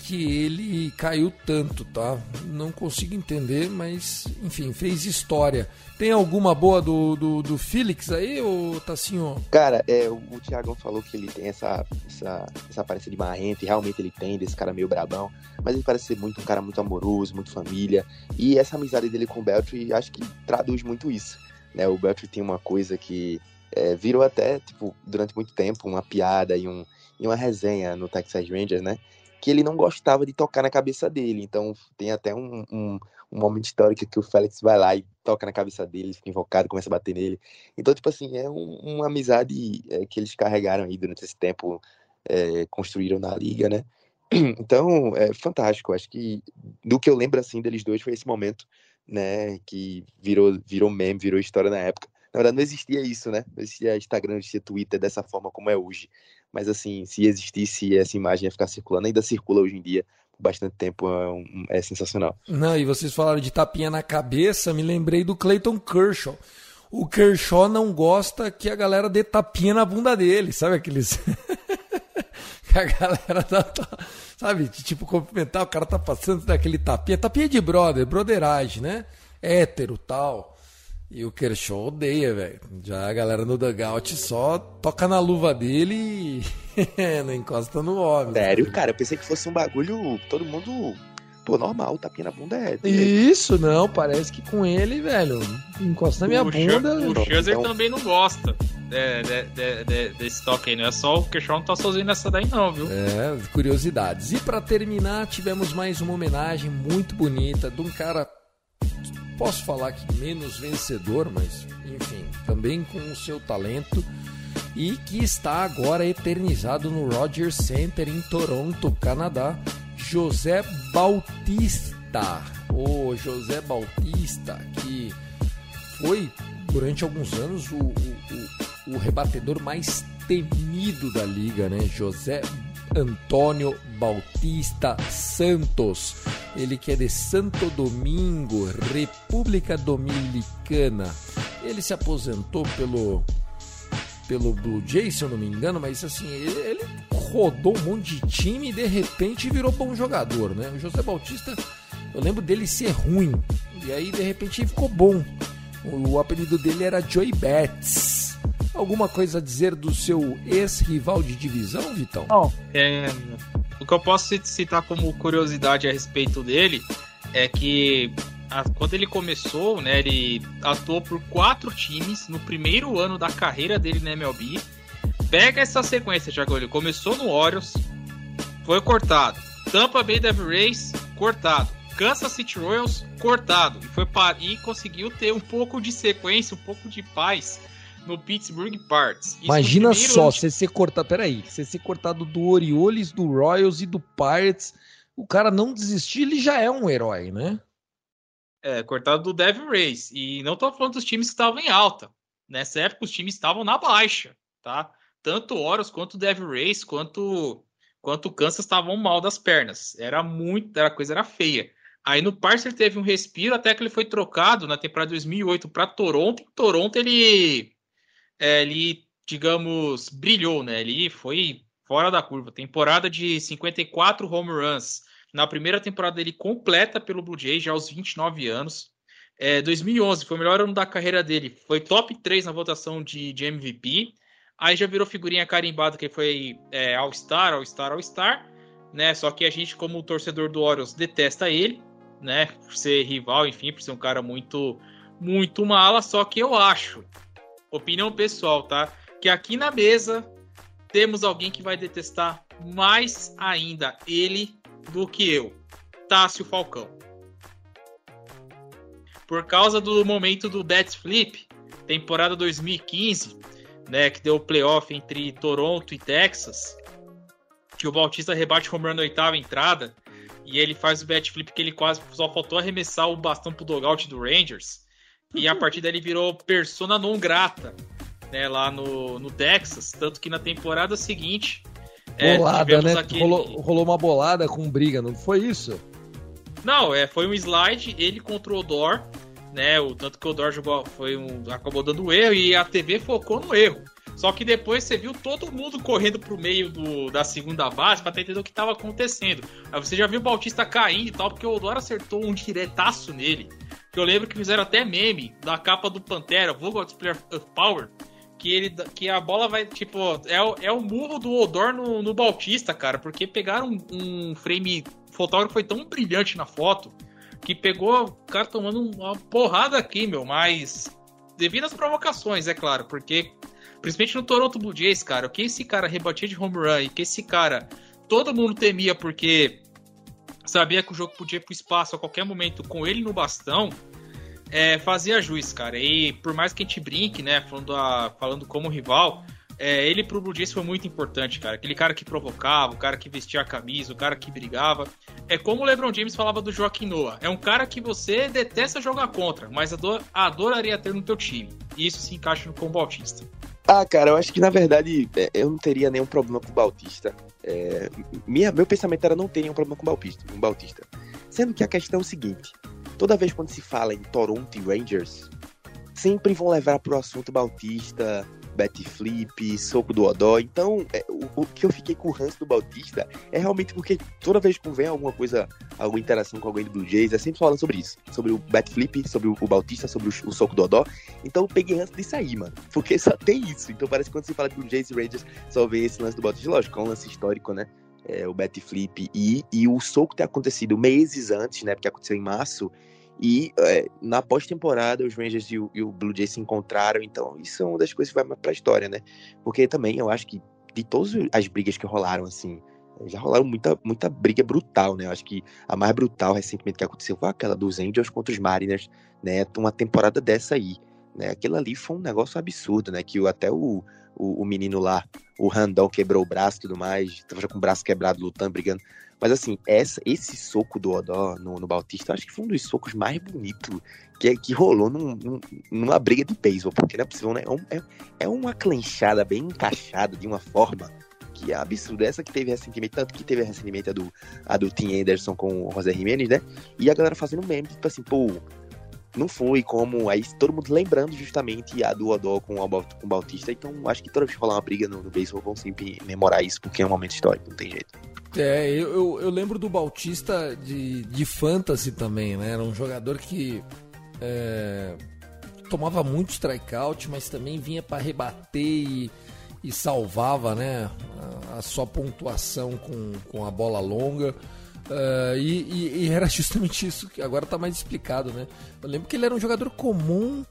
S1: que ele caiu tanto, tá? Não consigo entender, mas enfim, fez história. Tem alguma boa do, do, do Felix aí, ou assim, ó?
S3: Cara, é, o, o Thiago falou que ele tem essa, essa, essa aparência de marrento, e realmente ele tem, desse cara meio brabão, mas ele parece ser muito um cara muito amoroso, muito família, e essa amizade dele com o Beltry, acho que traduz muito isso, né? O Beltry tem uma coisa que é, virou até, tipo, durante muito tempo, uma piada e, um, e uma resenha no Texas Rangers, né? Que ele não gostava de tocar na cabeça dele. Então tem até um, um, um, momento histórico que o Félix vai lá e toca na cabeça dele, fica invocado, começa a bater nele. Então, tipo assim, é um, uma amizade é, que eles carregaram aí durante esse tempo, é, construíram na liga, né? Então, é fantástico. Acho que do que eu lembro assim deles dois foi esse momento, né, que virou virou meme, virou história na época. Na verdade, não existia isso, né? Não existia Instagram, não existia Twitter dessa forma como é hoje. Mas, assim, se existisse essa imagem ia ficar circulando, ainda circula hoje em dia por bastante tempo, é, um, é sensacional.
S1: Não, e vocês falaram de tapinha na cabeça, me lembrei do Clayton Kershaw. O Kershaw não gosta que a galera dê tapinha na bunda dele, sabe aqueles. que a galera tá, tá, sabe, tipo, cumprimentar, o cara tá passando daquele tapinha, tapinha de brother, broderagem, né? Hétero tal. E o Kershaw odeia, velho. Já a galera no dugout só toca na luva dele e não encosta no homem.
S3: Sério, cara, eu pensei que fosse um bagulho, todo mundo, pô, normal, tapinha na bunda é.
S1: Isso, não, parece que com ele, velho, encosta na minha
S2: o
S1: bunda.
S2: O Scherzer então... também não gosta de, de, de, de, desse toque aí, não é só o Kershaw não tá sozinho nessa daí não, viu?
S1: É, curiosidades. E para terminar, tivemos mais uma homenagem muito bonita de um cara posso falar que menos vencedor, mas enfim, também com o seu talento e que está agora eternizado no Rogers Center em Toronto, Canadá, José Bautista. O José Bautista, que foi durante alguns anos o, o, o, o rebatedor mais temido da liga, né? José Antônio Bautista Santos. Ele que é de Santo Domingo, República Dominicana. Ele se aposentou pelo pelo Blue Jays, se eu não me engano, mas assim, ele, ele, rodou um monte de time e de repente virou bom jogador, né? O José Bautista, eu lembro dele ser ruim, e aí de repente ele ficou bom. O, o apelido dele era Joey Bats. Alguma coisa a dizer do seu ex-rival de divisão, Vitão?
S2: Não. É, o que eu posso citar como curiosidade a respeito dele é que a, quando ele começou, né, ele atuou por quatro times no primeiro ano da carreira dele na MLB. Pega essa sequência, Thiago. Ele começou no Orioles, foi cortado. Tampa Bay Devil Rays, cortado. Kansas City Royals, cortado. E, foi para, e conseguiu ter um pouco de sequência, um pouco de paz no Pittsburgh Pirates.
S1: Isso Imagina só, você ser cortado. Peraí, você ser cortado do Orioles, do Royals e do Pirates. O cara não desistir, ele já é um herói, né?
S2: É, cortado do Devil Rays. E não tô falando dos times que estavam em alta. Nessa época, os times estavam na baixa, tá? tanto o Orioles quanto o Devil Race, quanto, quanto o Kansas estavam mal das pernas. Era muito, era, a coisa era feia. Aí no Parcer teve um respiro até que ele foi trocado na temporada 2008 para Toronto. Em Toronto ele, ele, digamos, brilhou, né? Ele foi fora da curva. Temporada de 54 home runs. Na primeira temporada ele completa pelo Blue Jays já aos 29 anos. É, 2011 foi o melhor ano da carreira dele. Foi top 3 na votação de, de MVP. Aí já virou figurinha carimbada que foi é, All-Star, All-Star, All-Star, né? Só que a gente, como torcedor do Orioles, detesta ele, né? Por ser rival, enfim, por ser um cara muito, muito mala. Só que eu acho, opinião pessoal, tá? Que aqui na mesa temos alguém que vai detestar mais ainda ele do que eu, Tássio Falcão. Por causa do momento do Bet Flip, temporada 2015, né, que deu o playoff entre Toronto e Texas, que o Bautista rebate home run na oitava entrada, e ele faz o bet flip que ele quase só faltou arremessar o bastão pro dogout do Rangers, e a partir daí ele virou persona non grata, né, lá no, no Texas, tanto que na temporada seguinte...
S1: É, bolada, é, né? Aquele... Rolou, rolou uma bolada com briga, não foi isso?
S2: Não, é, foi um slide, ele contra o Odor, né? O tanto que o Odor jogou foi um, acabou dando erro e a TV focou no erro. Só que depois você viu todo mundo correndo pro meio do, da segunda base para entender o que estava acontecendo. Aí você já viu o Bautista caindo e tal, porque o Odor acertou um diretaço nele. Que eu lembro que fizeram até meme da capa do Pantera, Vogel Display of Power, que, ele, que a bola vai, tipo, é, é o murro do Odor no, no Bautista, cara, porque pegaram um, um frame fotógrafo foi tão brilhante na foto que pegou o cara tomando uma porrada aqui, meu, mas devido às provocações, é claro, porque principalmente no Toronto Blue Jays, cara, o que esse cara rebatia de home run e que esse cara todo mundo temia porque sabia que o jogo podia ir pro espaço a qualquer momento com ele no bastão, é, fazia juiz, cara. E por mais que a gente brinque, né, falando, a, falando como rival, é, ele pro Blue Jays foi muito importante, cara. Aquele cara que provocava, o cara que vestia a camisa, o cara que brigava. É como o LeBron James falava do Joaquim Noah. É um cara que você detesta jogar contra, mas ador adoraria ter no teu time. E isso se encaixa no com o Bautista.
S3: Ah, cara, eu acho que na verdade é, eu não teria nenhum problema com o Bautista. É, minha, meu pensamento era não ter nenhum problema com o Bautista, o Bautista. Sendo que a questão é o seguinte: toda vez quando se fala em Toronto e Rangers, sempre vão levar para o assunto Bautista, bat flip, soco do Odó. Então, é, o, o, que eu fiquei com o ranço do Bautista é realmente porque toda vez que vem alguma coisa, alguma interação com alguém do Blue Jays, é sempre falando sobre isso. Sobre o bat flip, sobre o, o Bautista, sobre o, o, soco do Odó. Então, eu peguei ranço disso aí, mano. Porque só tem isso. Então, parece que quando se fala de Blue Jays e Rangers, só vem esse lance do Bautista. Lógico, é um lance histórico, né? É, o bat flip e, e o soco ter acontecido meses antes, né? Porque aconteceu em março. E é, na pós-temporada, os Rangers e o, e o, Blue Jays se encontraram, então isso é uma das coisas que vai mais pra história, né? Porque também eu acho que de todas as brigas que rolaram, assim, já rolaram muita, muita briga brutal, né? Eu acho que a mais brutal recentemente que aconteceu foi aquela dos Angels contra os Mariners, né? Uma temporada dessa aí, né? Aquilo ali foi um negócio absurdo, né? Que até o, o, o menino lá, o Randall, quebrou o braço e tudo mais, tava com o braço quebrado lutando, brigando. Mas assim, essa, esse soco do Odó no, no Bautista, acho que foi um dos socos mais bonitos que, que rolou num, num, numa briga de beisebol, porque não é possível, né? É, é, é uma clenchada bem encaixada de uma forma que é absurda. Essa que teve recentemente, tanto que teve recentemente a do, a do Tim Anderson com o José Jimenez, né? E a galera fazendo meme, tipo assim, pô, não foi como. Aí todo mundo lembrando justamente a do Odó com o, o Bautista. Então acho que toda vez que rolar uma briga no, no beisebol vão sempre memorar isso, porque é um momento histórico, não tem jeito.
S1: É, eu, eu, eu, lembro do Bautista de, de fantasy também, né? Era um jogador que é, tomava muito strikeout, mas também vinha para rebater e, e, salvava, né? A, a, sua pontuação com, com a bola longa. Uh, e, e, e, era justamente isso que agora está mais explicado, né? Eu lembro que ele era um jogador comum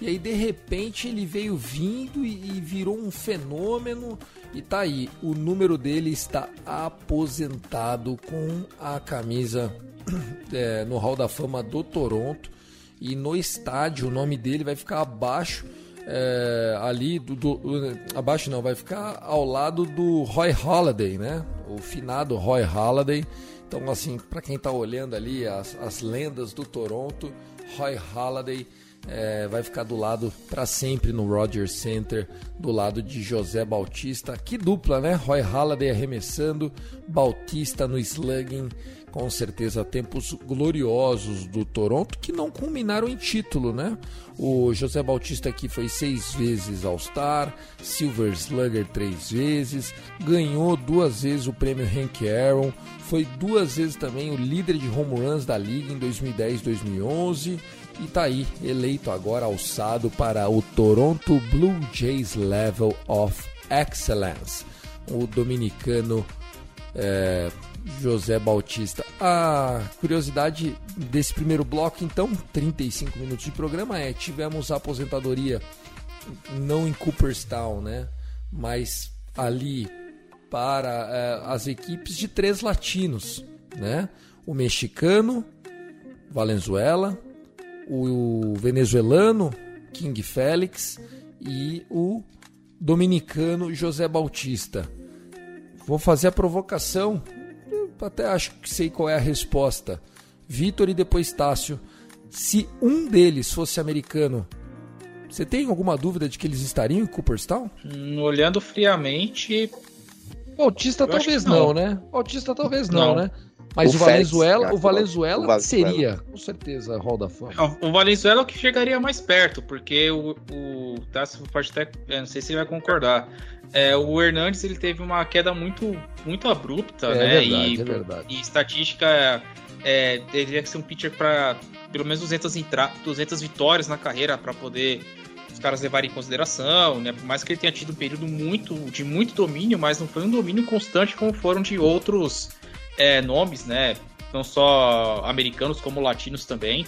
S1: e aí de repente ele veio vindo e, e virou um fenômeno. E tá aí, o número dele está aposentado com a camisa é, no Hall da Fama do Toronto. E no estádio o nome dele vai ficar abaixo. É, ali do, do, abaixo não, vai ficar ao lado do Roy Halladay, né? O finado Roy Halladay. Então, assim, para quem está olhando ali as, as lendas do Toronto, Roy Halladay é, vai ficar do lado para sempre no Rogers Center, do lado de José Bautista. Que dupla, né? Roy Halladay arremessando, Bautista no slugging. Com certeza, tempos gloriosos do Toronto que não culminaram em título, né? O José Bautista aqui foi seis vezes All-Star, Silver Slugger três vezes, ganhou duas vezes o prêmio Hank Aaron, foi duas vezes também o líder de home runs da liga em 2010 2011 e tá aí, eleito agora alçado para o Toronto Blue Jays Level of Excellence. O dominicano é, José Bautista. A curiosidade desse primeiro bloco, então, 35 minutos de programa, é: tivemos a aposentadoria não em Cooperstown, né? Mas ali para é, as equipes de três latinos, né? O mexicano, Valenzuela, o venezuelano King Félix e o dominicano José Bautista. Vou fazer a provocação, até acho que sei qual é a resposta. Vitor e depois Tássio. Se um deles fosse americano, você tem alguma dúvida de que eles estariam em Cooperstown?
S2: Hum, olhando friamente.
S1: Bautista talvez não. não. né? Bautista talvez não, não. né? Mas o, o Valenzuela, o Valenzuela, o Valenzuela seria, com certeza, Hall da Fama.
S2: O Valenzuela é o que chegaria mais perto, porque o, o Tássio pode até, não sei se ele vai concordar. É, o Hernandes ele teve uma queda muito, muito abrupta, é né?
S1: Verdade,
S2: e,
S1: é verdade.
S2: E estatística é, teria que ser um pitcher para pelo menos 200, 200 vitórias na carreira para poder os caras levarem em consideração, né? Por mais que ele tenha tido um período muito de muito domínio, mas não foi um domínio constante como foram de outros é, nomes, né? Não só americanos como latinos também.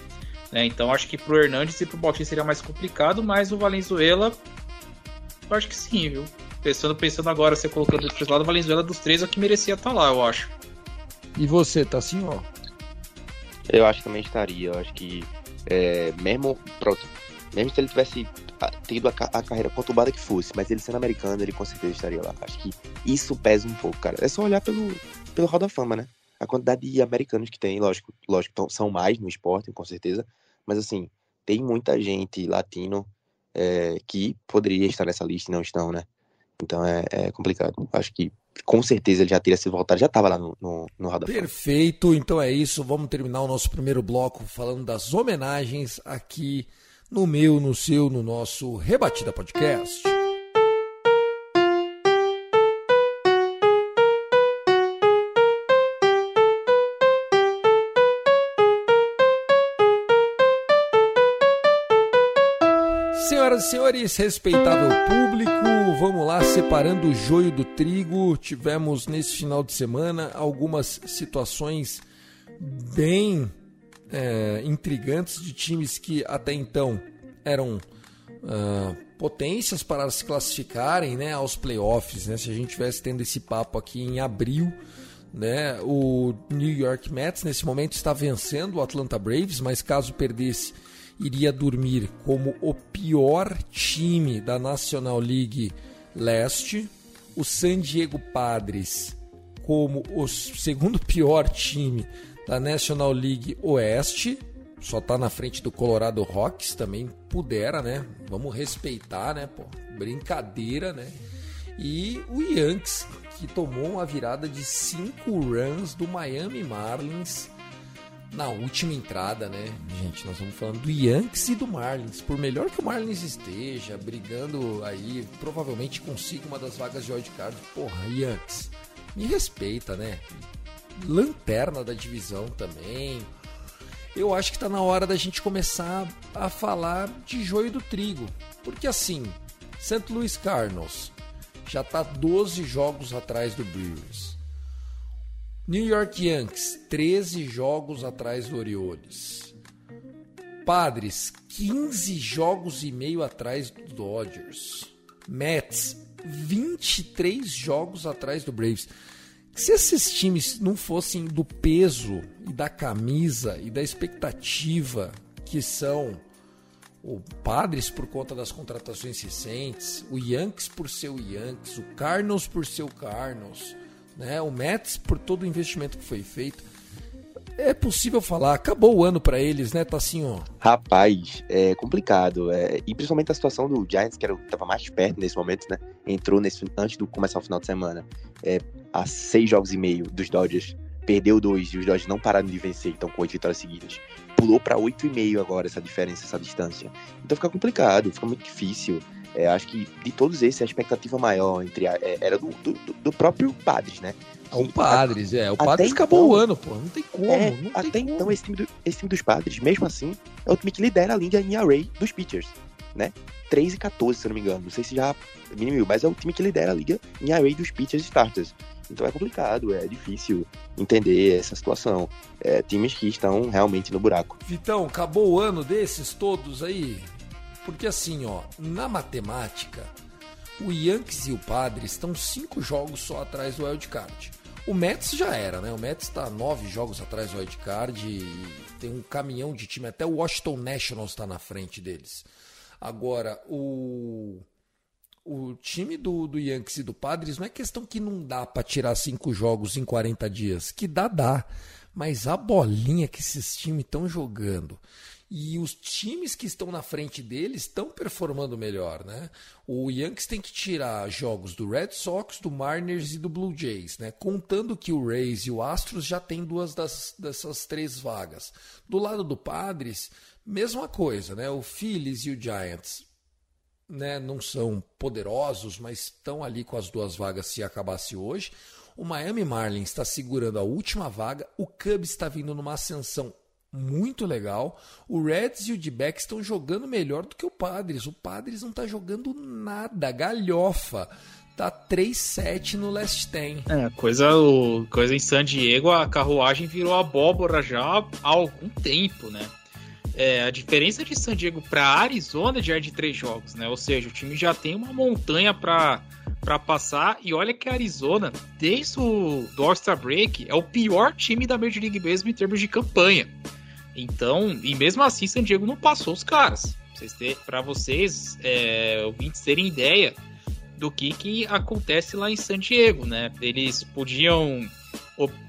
S2: Né? Então acho que pro Hernandes e pro Bautista seria mais complicado, mas o Valenzuela, eu acho que sim, viu? Pensando, pensando agora, você colocando três lados, o Valenzuela dos três é o que merecia estar tá lá, eu acho.
S1: E você, tá assim, ó?
S3: Eu acho que também estaria. Eu acho que é, mesmo, pronto, mesmo se ele tivesse tido a, a, carreira conturbada que fosse, mas ele sendo americano, ele com certeza estaria lá. Acho que isso pesa um pouco, cara. É só olhar pelo, pelo Hall da Fama, né? A quantidade de americanos que tem, lógico, lógico, são mais no esporte, com certeza, mas assim, tem muita gente latino é, que poderia estar nessa lista e não estão, né? Então é, é, complicado. Acho que com certeza ele já teria se voltado, já estava lá no, no, no.
S1: Perfeito, então é isso. Vamos terminar o nosso primeiro bloco falando das homenagens aqui no meu, no seu, no nosso Rebatida Podcast. Senhoras e senhores, respeitável público, vamos lá separando o joio do trigo. Tivemos nesse final de semana algumas situações bem é, intrigantes de times que até então eram uh, potências para se classificarem né, aos playoffs. Né? Se a gente tivesse tendo esse papo aqui em abril, né, o New York Mets nesse momento está vencendo o Atlanta Braves, mas caso perdesse iria dormir como o pior time da National League Leste, o San Diego Padres como o segundo pior time da National League Oeste, só tá na frente do Colorado Rocks, também pudera, né? Vamos respeitar, né? Pô, brincadeira, né? E o Yankees, que tomou uma virada de 5 runs do Miami Marlins na última entrada, né? Gente, nós estamos falando do Yankees e do Marlins. Por melhor que o Marlins esteja brigando aí, provavelmente consiga uma das vagas de wildcard. Porra, Yankees, me respeita, né? Lanterna da divisão também. Eu acho que está na hora da gente começar a falar de joio do trigo. Porque assim, St. Louis Cardinals já está 12 jogos atrás do Brewers. New York Yankees, 13 jogos atrás do Orioles. Padres, 15 jogos e meio atrás do Dodgers. Mets, 23 jogos atrás do Braves. Se esses times não fossem do peso e da camisa e da expectativa que são o Padres por conta das contratações recentes, o Yankees por ser o Yankees, o Cardinals por ser o Cardinals, né? O Mets por todo o investimento que foi feito. é possível falar, acabou o ano para eles, né, Tassinho?
S3: Rapaz, é complicado. É, e principalmente a situação do Giants, que era tava mais perto nesse momento, né? Entrou nesse, antes do começar o final de semana. É, a seis jogos e meio dos Dodgers. Perdeu dois e os Dodgers não pararam de vencer, então com oito vitórias seguidas. Pulou para oito e meio agora essa diferença, essa distância. Então fica complicado, fica muito difícil. É, acho que de todos esses, a expectativa maior entre a, é, era do, do, do, próprio Padres, né?
S1: É o Padres, é. O Padres acabou então, o ano, pô. Não tem como. É, não
S3: até
S1: tem
S3: então, como. Esse, time do, esse time dos Padres, mesmo assim, é o time que lidera a linha em array dos pitchers, né? 3 e 14, se eu não me engano. Não sei se já diminuiu, mas é o time que lidera a liga em array dos pitchers starters. Então é complicado, é difícil entender essa situação. É, times que estão realmente no buraco.
S1: Vitão, acabou o ano desses todos aí? Porque assim, ó, na matemática, o Yankees e o Padres estão cinco jogos só atrás do wildcard. O Mets já era, né? O Mets está nove jogos atrás do wildcard e tem um caminhão de time. Até o Washington Nationals está na frente deles. Agora, o, o time do, do Yankees e do Padres não é questão que não dá para tirar cinco jogos em 40 dias. Que dá, dá. Mas a bolinha que esses times estão jogando e os times que estão na frente deles estão performando melhor, né? O Yankees tem que tirar jogos do Red Sox, do Mariners e do Blue Jays, né? Contando que o Rays e o Astros já tem duas das, dessas três vagas. Do lado do Padres, mesma coisa, né? O Phillies e o Giants, né? Não são poderosos, mas estão ali com as duas vagas se acabasse hoje. O Miami Marlins está segurando a última vaga. O Cubs está vindo numa ascensão muito legal. O Reds e o D-Back estão jogando melhor do que o Padres. O Padres não está jogando nada, galhofa. Tá 3-7 no last 10.
S2: É, coisa, coisa em San Diego, a carruagem virou abóbora já há algum tempo, né? É, a diferença de San Diego para Arizona já é de três jogos, né? Ou seja, o time já tem uma montanha para para passar. E olha que a Arizona, desde o All-Star Break, é o pior time da Major League Baseball em termos de campanha. Então, e mesmo assim, San Diego não passou os caras. Para vocês, é, ouvintes, terem ideia do que, que acontece lá em San Diego, né? Eles podiam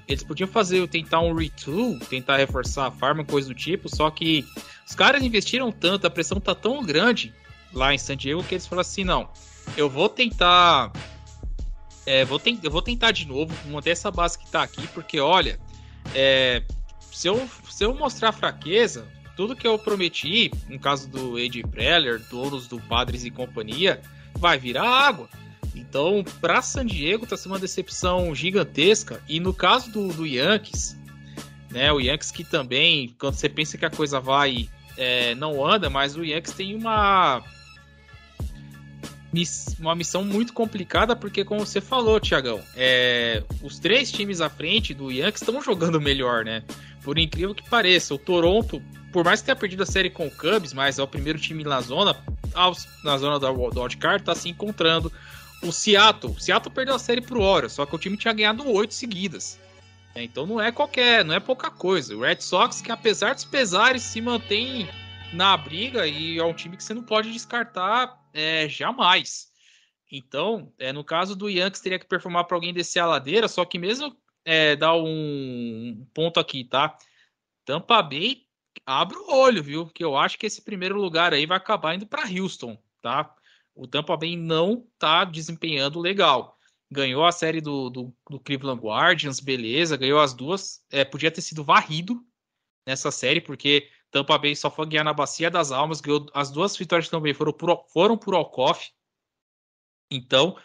S2: eles podiam fazer tentar um retool, tentar reforçar a farm, coisa do tipo, só que os caras investiram tanto, a pressão tá tão grande lá em San Diego que eles falaram assim, não, eu vou tentar é, vou eu vou tentar de novo manter essa base que tá aqui, porque olha, é, se eu, se eu mostrar fraqueza, tudo que eu prometi, no caso do Ed Preller, donos do Padres e companhia, vai virar água. Então, para San Diego tá sendo uma decepção gigantesca. E no caso do, do Yankees, né, o Yankees que também, quando você pensa que a coisa vai, é, não anda, mas o Yankees tem uma uma missão muito complicada, porque como você falou, Tiagão, é, os três times à frente do Yankees estão jogando melhor, né? Por incrível que pareça, o Toronto, por mais que tenha perdido a série com o Cubs, mas é o primeiro time na zona, na zona da wildcard, está se encontrando. O Seattle, o Seattle perdeu a série pro Orioles, só que o time tinha ganhado oito seguidas. É, então não é qualquer, não é pouca coisa. O Red Sox, que apesar dos pesares, se mantém na briga e é um time que você não pode descartar é, jamais. Então, é, no caso do Yankees, teria que performar para alguém descer a ladeira, só que mesmo é, dar um ponto aqui, tá? Tampa Bay, abre o olho, viu? Que eu acho que esse primeiro lugar aí vai acabar indo para Houston, tá? O Tampa Bay não tá desempenhando legal. Ganhou a série do, do, do Cleveland Guardians, beleza, ganhou as duas. É, podia ter sido varrido nessa série, porque Tampa Bay só foi ganhar na Bacia das Almas, ganhou as duas vitórias também foram por, foram por Alcoff. Então,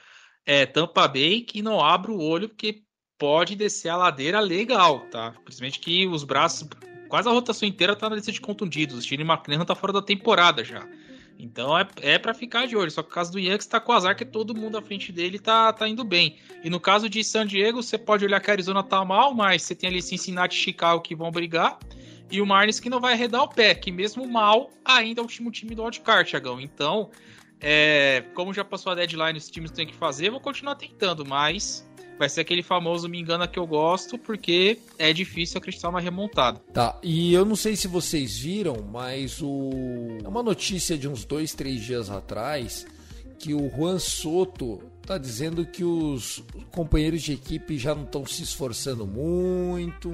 S2: é Tampa Bay que não abre o olho, porque pode descer a ladeira legal, tá? Principalmente que os braços, quase a rotação inteira tá na lista de contundidos. O Steve McLaren tá fora da temporada já. Então é, é para ficar de olho. Só que o caso do Yankees tá com azar que todo mundo à frente dele tá, tá indo bem. E no caso de San Diego, você pode olhar que a Arizona tá mal, mas você tem ali Cincinnati e Chicago que vão brigar. E o Marlins que não vai arredar o pé, que mesmo mal, ainda é o último time do wildcard, Thiagão. Então, é, como já passou a deadline, os times têm que fazer, vou continuar tentando, mas vai ser aquele famoso me engana que eu gosto, porque é difícil acreditar uma remontada.
S1: Tá, e eu não sei se vocês viram, mas o... é uma notícia de uns dois, três dias atrás que o Juan Soto tá dizendo que os companheiros de equipe já não estão se esforçando muito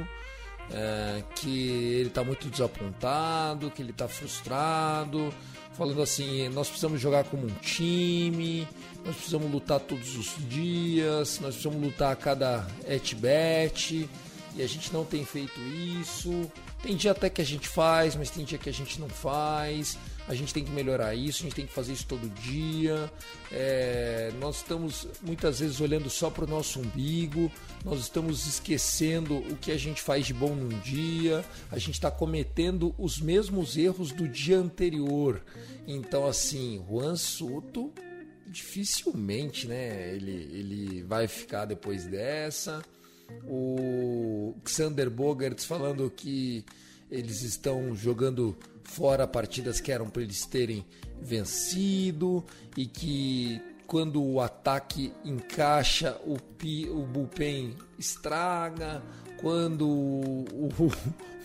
S1: é, que ele está muito desapontado, que ele está frustrado, falando assim: nós precisamos jogar como um time, nós precisamos lutar todos os dias, nós precisamos lutar a cada et-bet, e a gente não tem feito isso. Tem dia até que a gente faz, mas tem dia que a gente não faz. A gente tem que melhorar isso, a gente tem que fazer isso todo dia. É, nós estamos muitas vezes olhando só para o nosso umbigo, nós estamos esquecendo o que a gente faz de bom num dia, a gente está cometendo os mesmos erros do dia anterior. Então, assim, Juan Soto dificilmente né, ele, ele vai ficar depois dessa. O Xander Bogarts falando que eles estão jogando fora partidas que eram para eles terem vencido e que quando o ataque encaixa, o, pi, o bullpen estraga, quando o, o,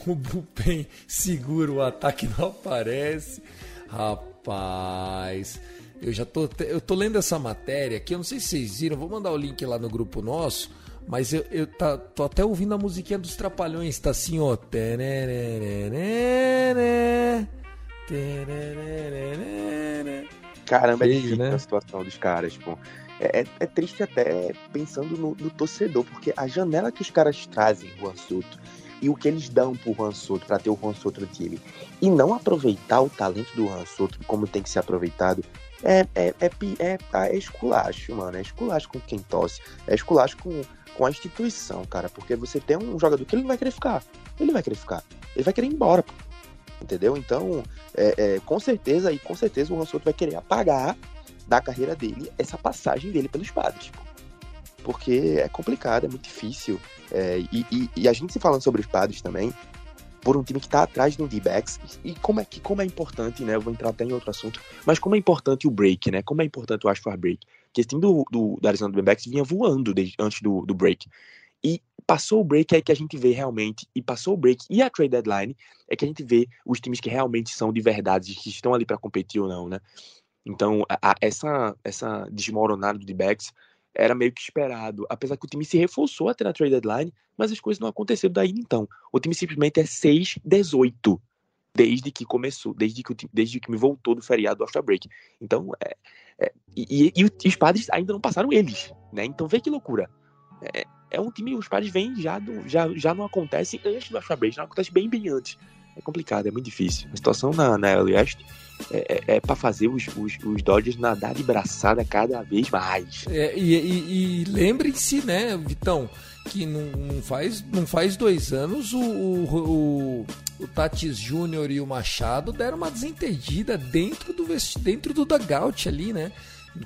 S1: o bullpen segura, o ataque não aparece. Rapaz, eu já tô, eu tô lendo essa matéria aqui, eu não sei se vocês viram, vou mandar o link lá no grupo nosso, mas eu, eu tá, tô até ouvindo a musiquinha dos Trapalhões, tá assim, ó.
S3: Caramba, é difícil né? a situação dos caras, tipo. É, é, é triste até pensando no, no, torcedor, porque a janela que os caras trazem o Soto e o que eles dão pro Juan Soto para ter o Juan Soto no time e não aproveitar o talento do Juan Soto como tem que ser aproveitado é, é, é, é, é esculacho, mano. É esculacho com quem tosse. É esculacho com, com a instituição, cara. Porque você tem um jogador que ele não vai querer ficar. Ele vai querer ficar. Ele vai querer ir embora, pô. Entendeu? Então, é, é, com certeza, e com certeza o Juan Soto vai querer apagar da carreira dele essa passagem dele pelos padres. Pô. Porque é complicado, é muito difícil. É, e, e, e, a gente se falando sobre os padres também, por um time que está atrás do D-backs e como é que como é importante, né? Eu vou entrar até em outro assunto, mas como é importante o break, né? Como é importante o Ashford break. Que esse time do, do, do Arizona Diamondbacks vinha voando desde, antes do, do break. E passou o break é que a gente vê realmente, e passou o break e a trade deadline é que a gente vê os times que realmente são de verdade, que estão ali para competir ou não, né? Então, a, a, essa, essa desmoronada do D-backs era meio que esperado. Apesar que o time se reforçou até na trade deadline, mas as coisas não aconteceram daí então. O time simplesmente é 6-18 desde que começou, desde que, desde que me voltou do feriado do After Break. Então, é, é e, e, e, os padres ainda não passaram eles, né? Então vê que loucura. É, é um time, os padres vêm já, do, já, já não acontece antes do After Break, já acontece bem, bem antes. É complicado, é muito difícil. A situação na, na West é, é, é para fazer os, os, os, Dodgers nadar de braçada cada vez mais.
S1: É, e, e, e lembrem-se, né, Vitão, que não, não, faz, não faz dois anos o, o, o, o Tatis Júnior e o Machado deram uma desentendida dentro do, dentro do dugout ali, né?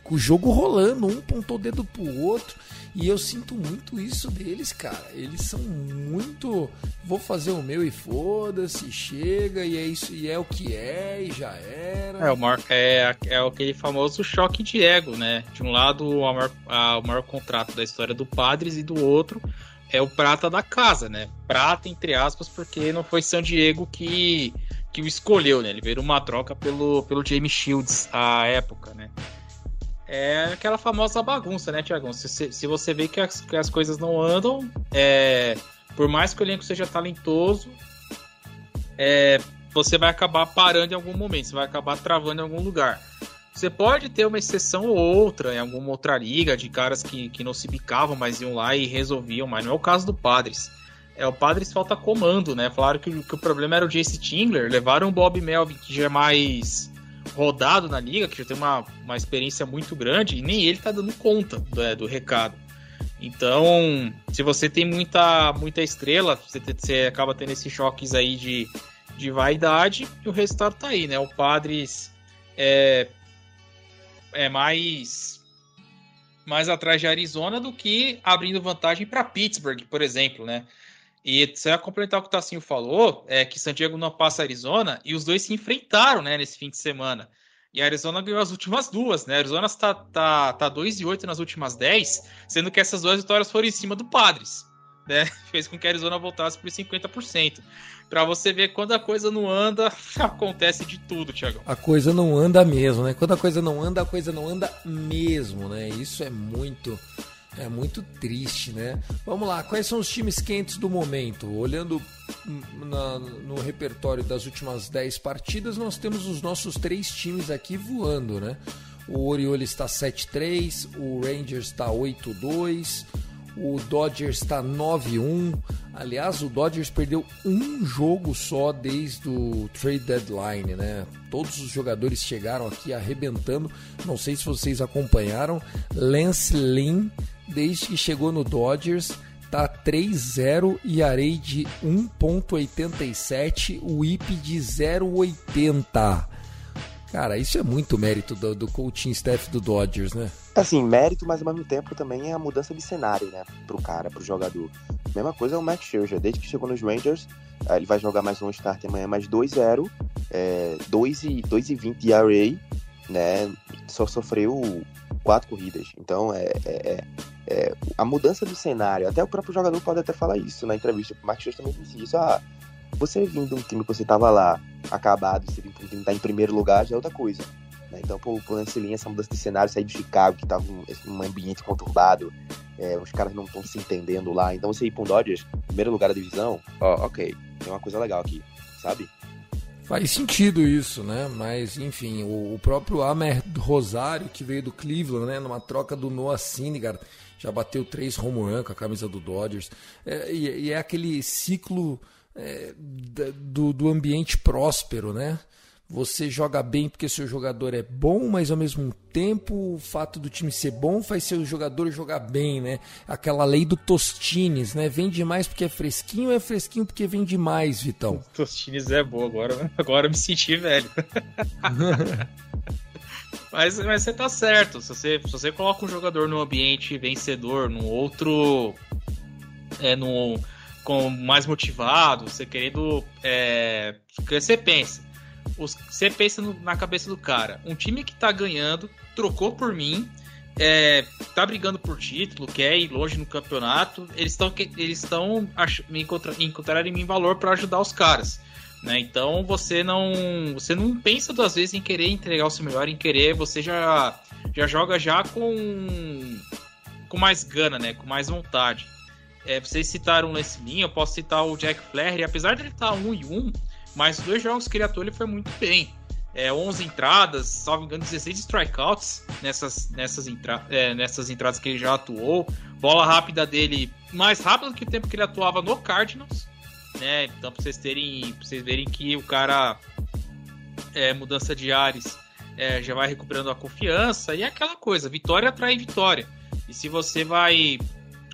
S1: Com o jogo rolando, um pontou o dedo pro outro. E eu sinto muito isso deles, cara. Eles são muito. Vou fazer o meu e foda-se, chega, e é isso, e é o que é, e já era.
S2: É, o maior, é, é aquele famoso choque de ego, né? De um lado, o maior, a, o maior contrato da história do Padres, e do outro é o prata da casa, né? Prata, entre aspas, porque não foi San Diego que, que o escolheu, né? Ele veio uma troca pelo, pelo James Shields à época, né? É aquela famosa bagunça, né, Tiagão? Se, se, você vê que as, que as coisas não andam, é, por mais que o elenco seja talentoso, é, você vai acabar parando em algum momento, você vai acabar travando em algum lugar. Você pode ter uma exceção ou outra em alguma outra liga de caras que, que não se bicavam, mas iam lá e resolviam, mas não é o caso do Padres. É, o Padres falta comando, né? Falaram que, que o problema era o Jace Tingler, levaram o Bob Melvin, que já é mais rodado na liga, que já tem uma, uma experiência muito grande, e nem ele tá dando conta do, é, do recado. Então, se você tem muita, muita estrela, você, você acaba tendo esses choques aí de, de vaidade, e o resultado tá aí, né? O Padres é, é mais mais atrás de Arizona do que abrindo vantagem para Pittsburgh, por exemplo, né? E vai complementar o que o Tassinho falou, é que Santiago não passa Arizona e os dois se enfrentaram, né, nesse fim de semana. E a Arizona ganhou as últimas duas, né? A Arizona está tá, tá 2 e 8 nas últimas 10, sendo que essas duas vitórias foram em cima do Padres, né? Fez com que a Arizona voltasse por 50%. Para você ver quando a coisa não anda, acontece de tudo, Thiago.
S1: A coisa não anda mesmo, né? Quando a coisa não anda, a coisa não anda mesmo, né? Isso é muito é muito triste, né? Vamos lá, quais são os times quentes do momento? Olhando na, no repertório das últimas 10 partidas, nós temos os nossos três times aqui voando, né? O Orioles está 7-3, o Rangers está 8-2, o Dodgers está 9-1. Aliás, o Dodgers perdeu um jogo só desde o trade deadline, né? Todos os jogadores chegaram aqui arrebentando. Não sei se vocês acompanharam. Lance Lynn, desde que chegou no Dodgers, tá 3-0 e arei de 1.87, o IP de 0.80. Cara, isso é muito mérito do, do coaching staff do Dodgers, né?
S3: Assim, mérito, mas ao mesmo tempo também é a mudança de cenário, né? Pro cara, pro jogador. Mesma coisa é o Max Scherzer. Desde que chegou nos Rangers, eh, ele vai jogar mais um start amanhã, mais 2-0, é, 2,20 de ERA, né? Só sofreu quatro corridas. Então, é, é, é, é, a mudança do cenário, até o próprio jogador pode até falar isso na entrevista. O Max Scherzer também disse isso. Ah, você vindo um time que você tava lá, acabado, você vir um time que tá em primeiro lugar, já é outra coisa. Né? Então, por, por Lance essa mudança de cenário, sair de Chicago, que tava um, um ambiente conturbado, é, os caras não estão se entendendo lá. Então, você ir um Dodgers, primeiro lugar da divisão, ó, ok, tem uma coisa legal aqui, sabe?
S1: Faz sentido isso, né? Mas, enfim, o, próprio Amer Rosário, que veio do Cleveland, né? Numa troca do Noah Syndergaard, já bateu três home run com a camisa do Dodgers. É, e, é aquele ciclo é, do, do ambiente próspero, né? Você joga bem porque seu jogador é bom, mas ao mesmo tempo o fato do time ser bom faz seu jogador jogar bem, né? Aquela lei do Tostines, né? Vende mais porque é fresquinho, é fresquinho porque vende mais, Vitão.
S2: Tostines é bom, agora, agora eu me senti velho. mas, mas você tá certo. Se você, se você coloca um jogador num ambiente vencedor, num outro. É, num com mais motivado, você querendo. É, você pensa. Os, você pensa no, na cabeça do cara. Um time que tá ganhando, trocou por mim, é, tá brigando por título, quer ir longe no campeonato. Eles estão eles estão me encontrar, encontrar em mim valor para ajudar os caras. Né? Então você não você não pensa duas vezes em querer entregar o seu melhor, em querer, você já já joga já com com mais gana, né? Com mais vontade. É, vocês citaram o Leslie, eu posso citar o Jack Flaherty, apesar dele estar 1 e 1, mas os dois jogos que ele atuou ele foi muito bem. É, 11 entradas, salvo engano, 16 strikeouts nessas, nessas, entra é, nessas entradas que ele já atuou. Bola rápida dele, mais rápida do que o tempo que ele atuava no Cardinals. Né? Então, pra vocês terem. Pra vocês verem que o cara. É, mudança de ares é, já vai recuperando a confiança. E é aquela coisa, vitória atrai vitória. E se você vai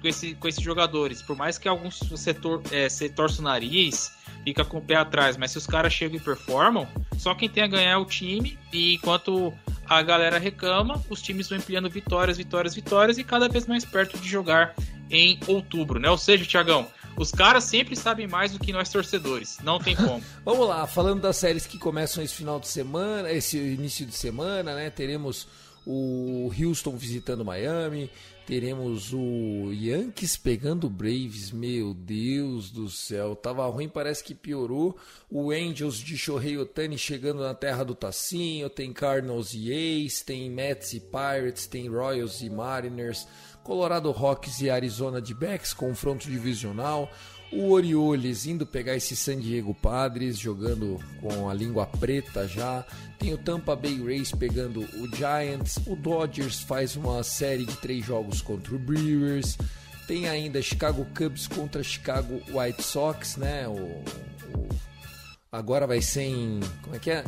S2: com, esse, com esses jogadores. Por mais que alguns setor, é, você torce o nariz, fica com o pé atrás, mas se os caras chegam e performam, só quem tem a ganhar é o time. E enquanto a galera reclama, os times vão empilhando vitórias, vitórias, vitórias e cada vez mais perto de jogar em outubro, né? Ou seja, Tiagão, os caras sempre sabem mais do que nós torcedores. Não tem como.
S1: Vamos lá, falando das séries que começam esse final de semana, esse início de semana, né? Teremos o Houston visitando Miami, teremos o Yankees pegando o Braves, meu Deus do céu, tava ruim, parece que piorou. O Angels de Shohei Otani chegando na terra do Tacinho, tem Cardinals e Ace, tem Mets e Pirates, tem Royals e Mariners, Colorado Rocks e Arizona de Backs, confronto divisional. O Orioles indo pegar esse San Diego Padres, jogando com a língua preta já. Tem o Tampa Bay Rays pegando o Giants. O Dodgers faz uma série de três jogos contra o Brewers. Tem ainda Chicago Cubs contra Chicago White Sox, né? O, o, agora vai ser em. Como é que é?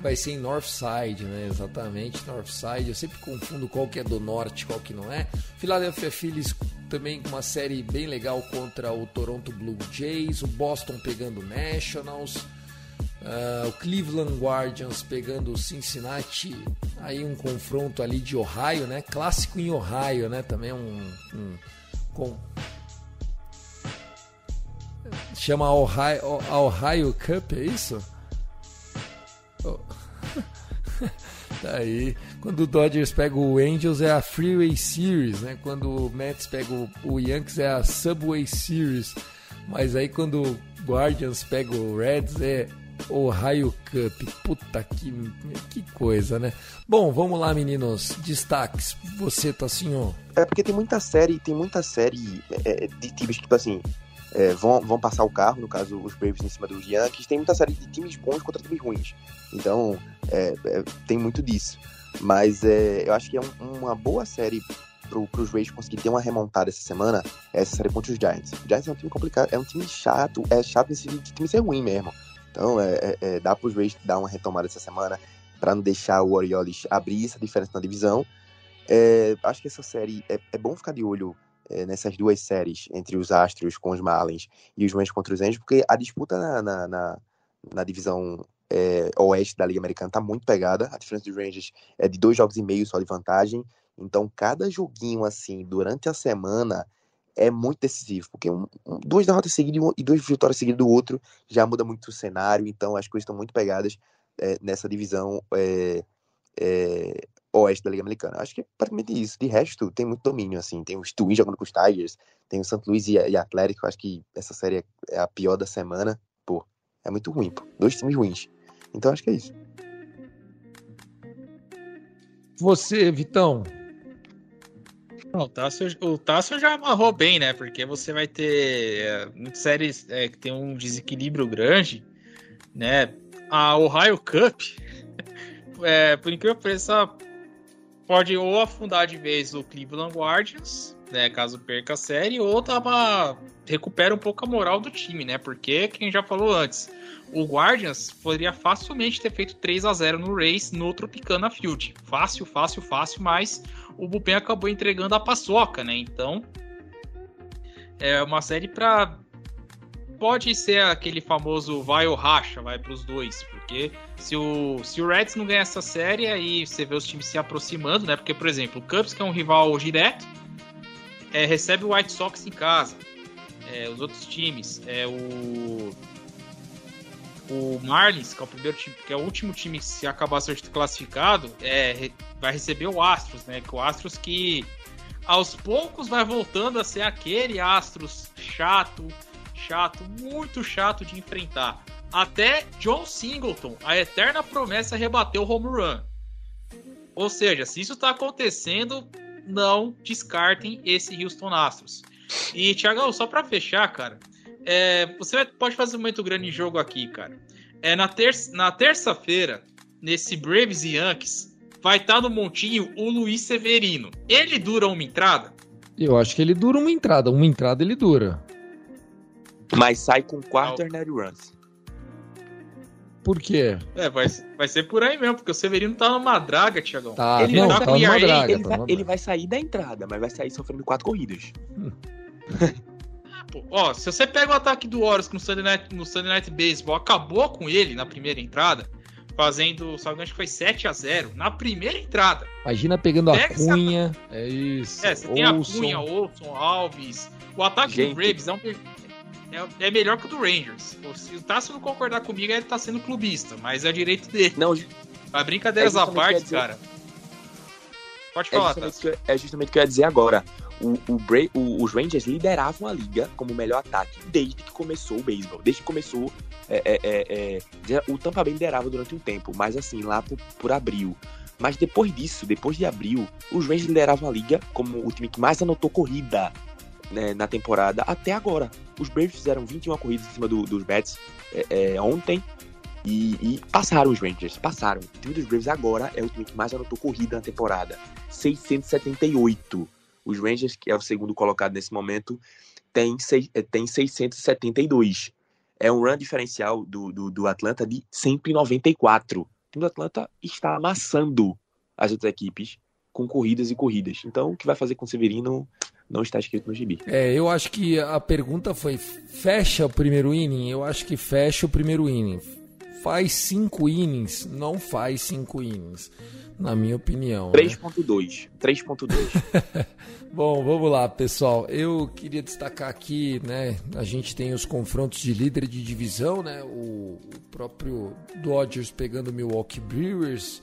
S1: Vai ser em Northside, né? Exatamente, Northside. Eu sempre confundo qual que é do norte, qual que não é. Philadelphia Phillies também com uma série bem legal contra o Toronto Blue Jays, o Boston pegando Nationals, uh, o Cleveland Guardians pegando o Cincinnati, aí um confronto ali de Ohio, né? Clássico em Ohio, né? Também um, um com chama Ohio, Ohio Cup, é isso? Tá aí. Quando o Dodgers pega o Angels é a Freeway Series, né? Quando o Mets pega o Yankees é a Subway Series. Mas aí quando o Guardians pega o Reds é Ohio Cup. Puta que, que coisa, né? Bom, vamos lá, meninos. Destaques. Você tá assim, ó.
S3: É porque tem muita série, tem muita série é, de times, tipo assim. É, vão, vão passar o carro, no caso os Braves em cima dos Yankees. Tem muita série de times bons contra times ruins. Então é, é, tem muito disso. Mas é, eu acho que é um, uma boa série para os Rays conseguir ter uma remontada essa semana é essa série contra os Giants. O Giants é um time complicado, é um time chato, é chato nesse time ser ruim mesmo. Então é, dá para os Rays dar uma retomada essa semana para não deixar o Orioles abrir essa diferença na divisão. Acho que essa série é bom ficar de olho é, nessas duas séries entre os Astros com os Marlins e os Rangers contra os Angels, porque a disputa na, na, na, na divisão é, oeste da Liga Americana tá muito pegada. A diferença dos Rangers é de dois jogos e meio só de vantagem. Então, cada joguinho assim, durante a semana, é muito decisivo, porque um, um, duas derrotas seguidas e duas vitórias seguidas do outro já muda muito o cenário. Então, as coisas estão muito pegadas é, nessa divisão é, é, oeste da Liga Americana. Acho que é praticamente isso. De resto, tem muito domínio, assim. Tem os Twins jogando com os Tigers, tem o St. Louis e, e Atlético. Acho que essa série é a pior da semana. Pô, é muito ruim, pô. Dois times ruins. Então acho que é isso.
S1: Você, Vitão.
S2: o Tássio, o Tássio já amarrou bem, né? Porque você vai ter é, muitas séries é, que tem um desequilíbrio grande, né? A Ohio Cup, é, por incrível que pareça, pode ou afundar de vez o Cleveland Guardians, né? Caso perca a série, ou tava, recupera um pouco a moral do time, né? Porque, quem já falou antes, o Guardians poderia facilmente ter feito 3 a 0 no Race no Tropicana Field. Fácil, fácil, fácil, mas o Bullpen acabou entregando a paçoca, né? Então, é uma série para pode ser aquele famoso vai ou racha, vai para os dois, porque se o, se o Reds não ganhar essa série, aí você vê os times se aproximando, né? Porque, por exemplo, o Cubs, que é um rival direto, é, recebe o White Sox em casa. É, os outros times, é o o Marlins, que é o primeiro time, que é o último time que se acabar sendo classificado, é, vai receber o Astros, né? Que o Astros que aos poucos vai voltando a ser aquele Astros chato, chato, muito chato de enfrentar. Até John Singleton, a eterna promessa, rebateu o home run. Ou seja, se isso está acontecendo, não descartem esse Houston Astros. E, Thiago, só para fechar, cara, é, você pode fazer um momento grande em jogo aqui, cara. É, na, ter na terça-feira, nesse Braves e Yankees, vai estar tá no montinho o Luiz Severino. Ele dura uma entrada?
S1: Eu acho que ele dura uma entrada. Uma entrada ele dura.
S3: Mas sai com quatro oh. runs.
S1: Por quê?
S2: É, vai, vai ser por aí mesmo, porque o Severino tá numa draga, Tiagão.
S3: Tá, ele, não, tá, tá numa draga, ele, tá vai, ele vai sair da entrada, mas vai sair sofrendo quatro corridas. Hum.
S2: Ó, se você pega o ataque do Orioles no Sunday Night, no Sunday Night Baseball, acabou com ele na primeira entrada, fazendo, sabe, acho que foi 7 a 0 na primeira entrada.
S1: Imagina pegando pega a Cunha. Essa... É isso.
S2: É, você Olson. tem a Cunha, Olson, Alves. O ataque Gente. do Braves é, um, é, é, melhor que o do Rangers. Se o Tássio não concordar comigo, ele tá sendo clubista, mas é direito dele.
S3: Não,
S2: a brincadeiras é à parte, cara. Pode falar,
S3: é justamente, é justamente o que eu ia dizer agora o, o, Bra o, os Rangers lideravam a liga como melhor ataque desde que começou o beisebol. Desde que começou. É, é, é, é o Tampa Bay liderava durante um tempo, mas assim, lá por, por abril. Mas depois disso, depois de abril, os Rangers lideravam a liga como o time que mais anotou corrida né, na temporada até agora. Os Braves fizeram 21 corridas em cima do, dos Bats é, é, ontem e, e, passaram os Rangers, passaram. O time dos Braves agora é o time que mais anotou corrida na temporada. 678. Os Rangers, que é o segundo colocado nesse momento, tem, eh, tem 672. É um run diferencial do, do, do Atlanta de 194. O time do Atlanta está amassando as outras equipes com corridas e corridas. Então, o que vai fazer com o Severino não está escrito no gibi.
S1: É, eu acho que a pergunta foi: fecha o primeiro inning? Eu acho que fecha o primeiro inning. Faz cinco innings? Não faz cinco innings na minha opinião.
S3: 3.2. Né? 3.2.
S1: Bom, vamos lá, pessoal. Eu queria destacar aqui, né? A gente tem os confrontos de líder de divisão, né? O, o próprio Dodgers pegando o Milwaukee Brewers.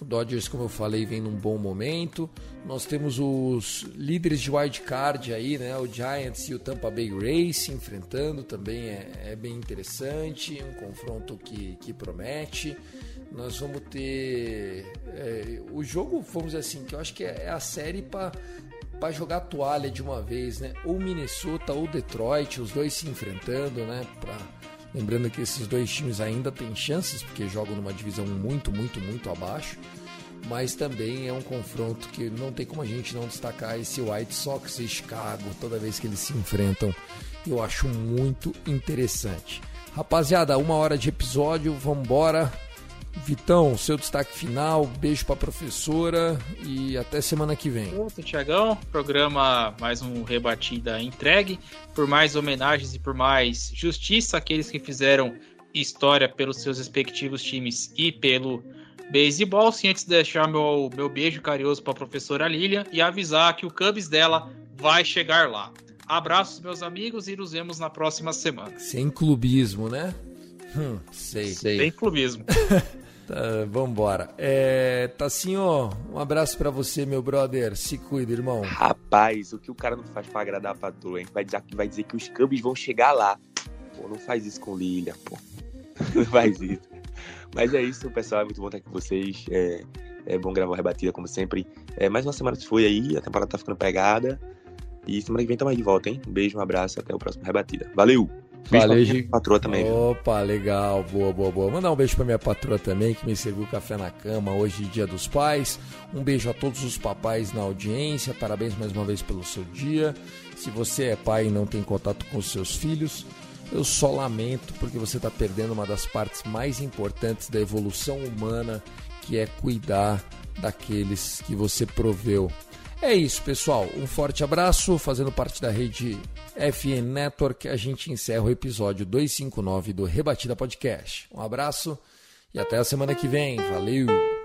S1: O Dodgers, como eu falei, vem num bom momento. Nós temos os líderes de wild card aí, né? O Giants e o Tampa Bay Rays se enfrentando também é, é bem interessante, um confronto que, que promete nós vamos ter é, o jogo, vamos dizer assim, que eu acho que é, é a série para para jogar toalha de uma vez, né? Ou Minnesota ou Detroit, os dois se enfrentando, né? Pra... Lembrando que esses dois times ainda têm chances, porque jogam numa divisão muito, muito, muito abaixo. Mas também é um confronto que não tem como a gente não destacar esse White Sox e Chicago toda vez que eles se enfrentam. Eu acho muito interessante. Rapaziada, uma hora de episódio, vambora. Vitão, seu destaque final, beijo pra professora e até semana que vem.
S2: Muito, Tiagão. Programa mais um Rebatida entregue. Por mais homenagens e por mais justiça àqueles que fizeram história pelos seus respectivos times e pelo beisebol. Sim, antes de deixar meu, meu beijo carinhoso pra professora Lilian e avisar que o Cubs dela vai chegar lá. Abraços, meus amigos, e nos vemos na próxima semana.
S1: Sem clubismo, né? Hum, sei.
S2: sei. Sem clubismo.
S1: Tá, vambora. É, Tassinho, um abraço para você, meu brother. Se cuida, irmão.
S3: Rapaz, o que o cara não faz pra agradar a patroa, hein? Vai dizer, vai dizer que os Cubs vão chegar lá. Pô, não faz isso com Lilia, pô. Não faz isso. Mas é isso, pessoal. É muito bom estar aqui com vocês. É, é bom gravar rebatida, como sempre. É, mais uma semana que foi aí, a temporada tá ficando pegada. E semana que vem tamo aí de volta, hein? Um beijo, um abraço, até o próximo rebatida. Valeu!
S1: Beijo Valeu, pra
S3: minha patroa também.
S1: Opa, legal, boa, boa, boa. Mandar um beijo pra minha patroa também, que me serviu café na cama hoje, dia dos pais. Um beijo a todos os papais na audiência, parabéns mais uma vez pelo seu dia. Se você é pai e não tem contato com os seus filhos, eu só lamento porque você está perdendo uma das partes mais importantes da evolução humana, que é cuidar daqueles que você proveu. É isso, pessoal. Um forte abraço, fazendo parte da rede FN Network, a gente encerra o episódio 259 do Rebatida Podcast. Um abraço e até a semana que vem. Valeu!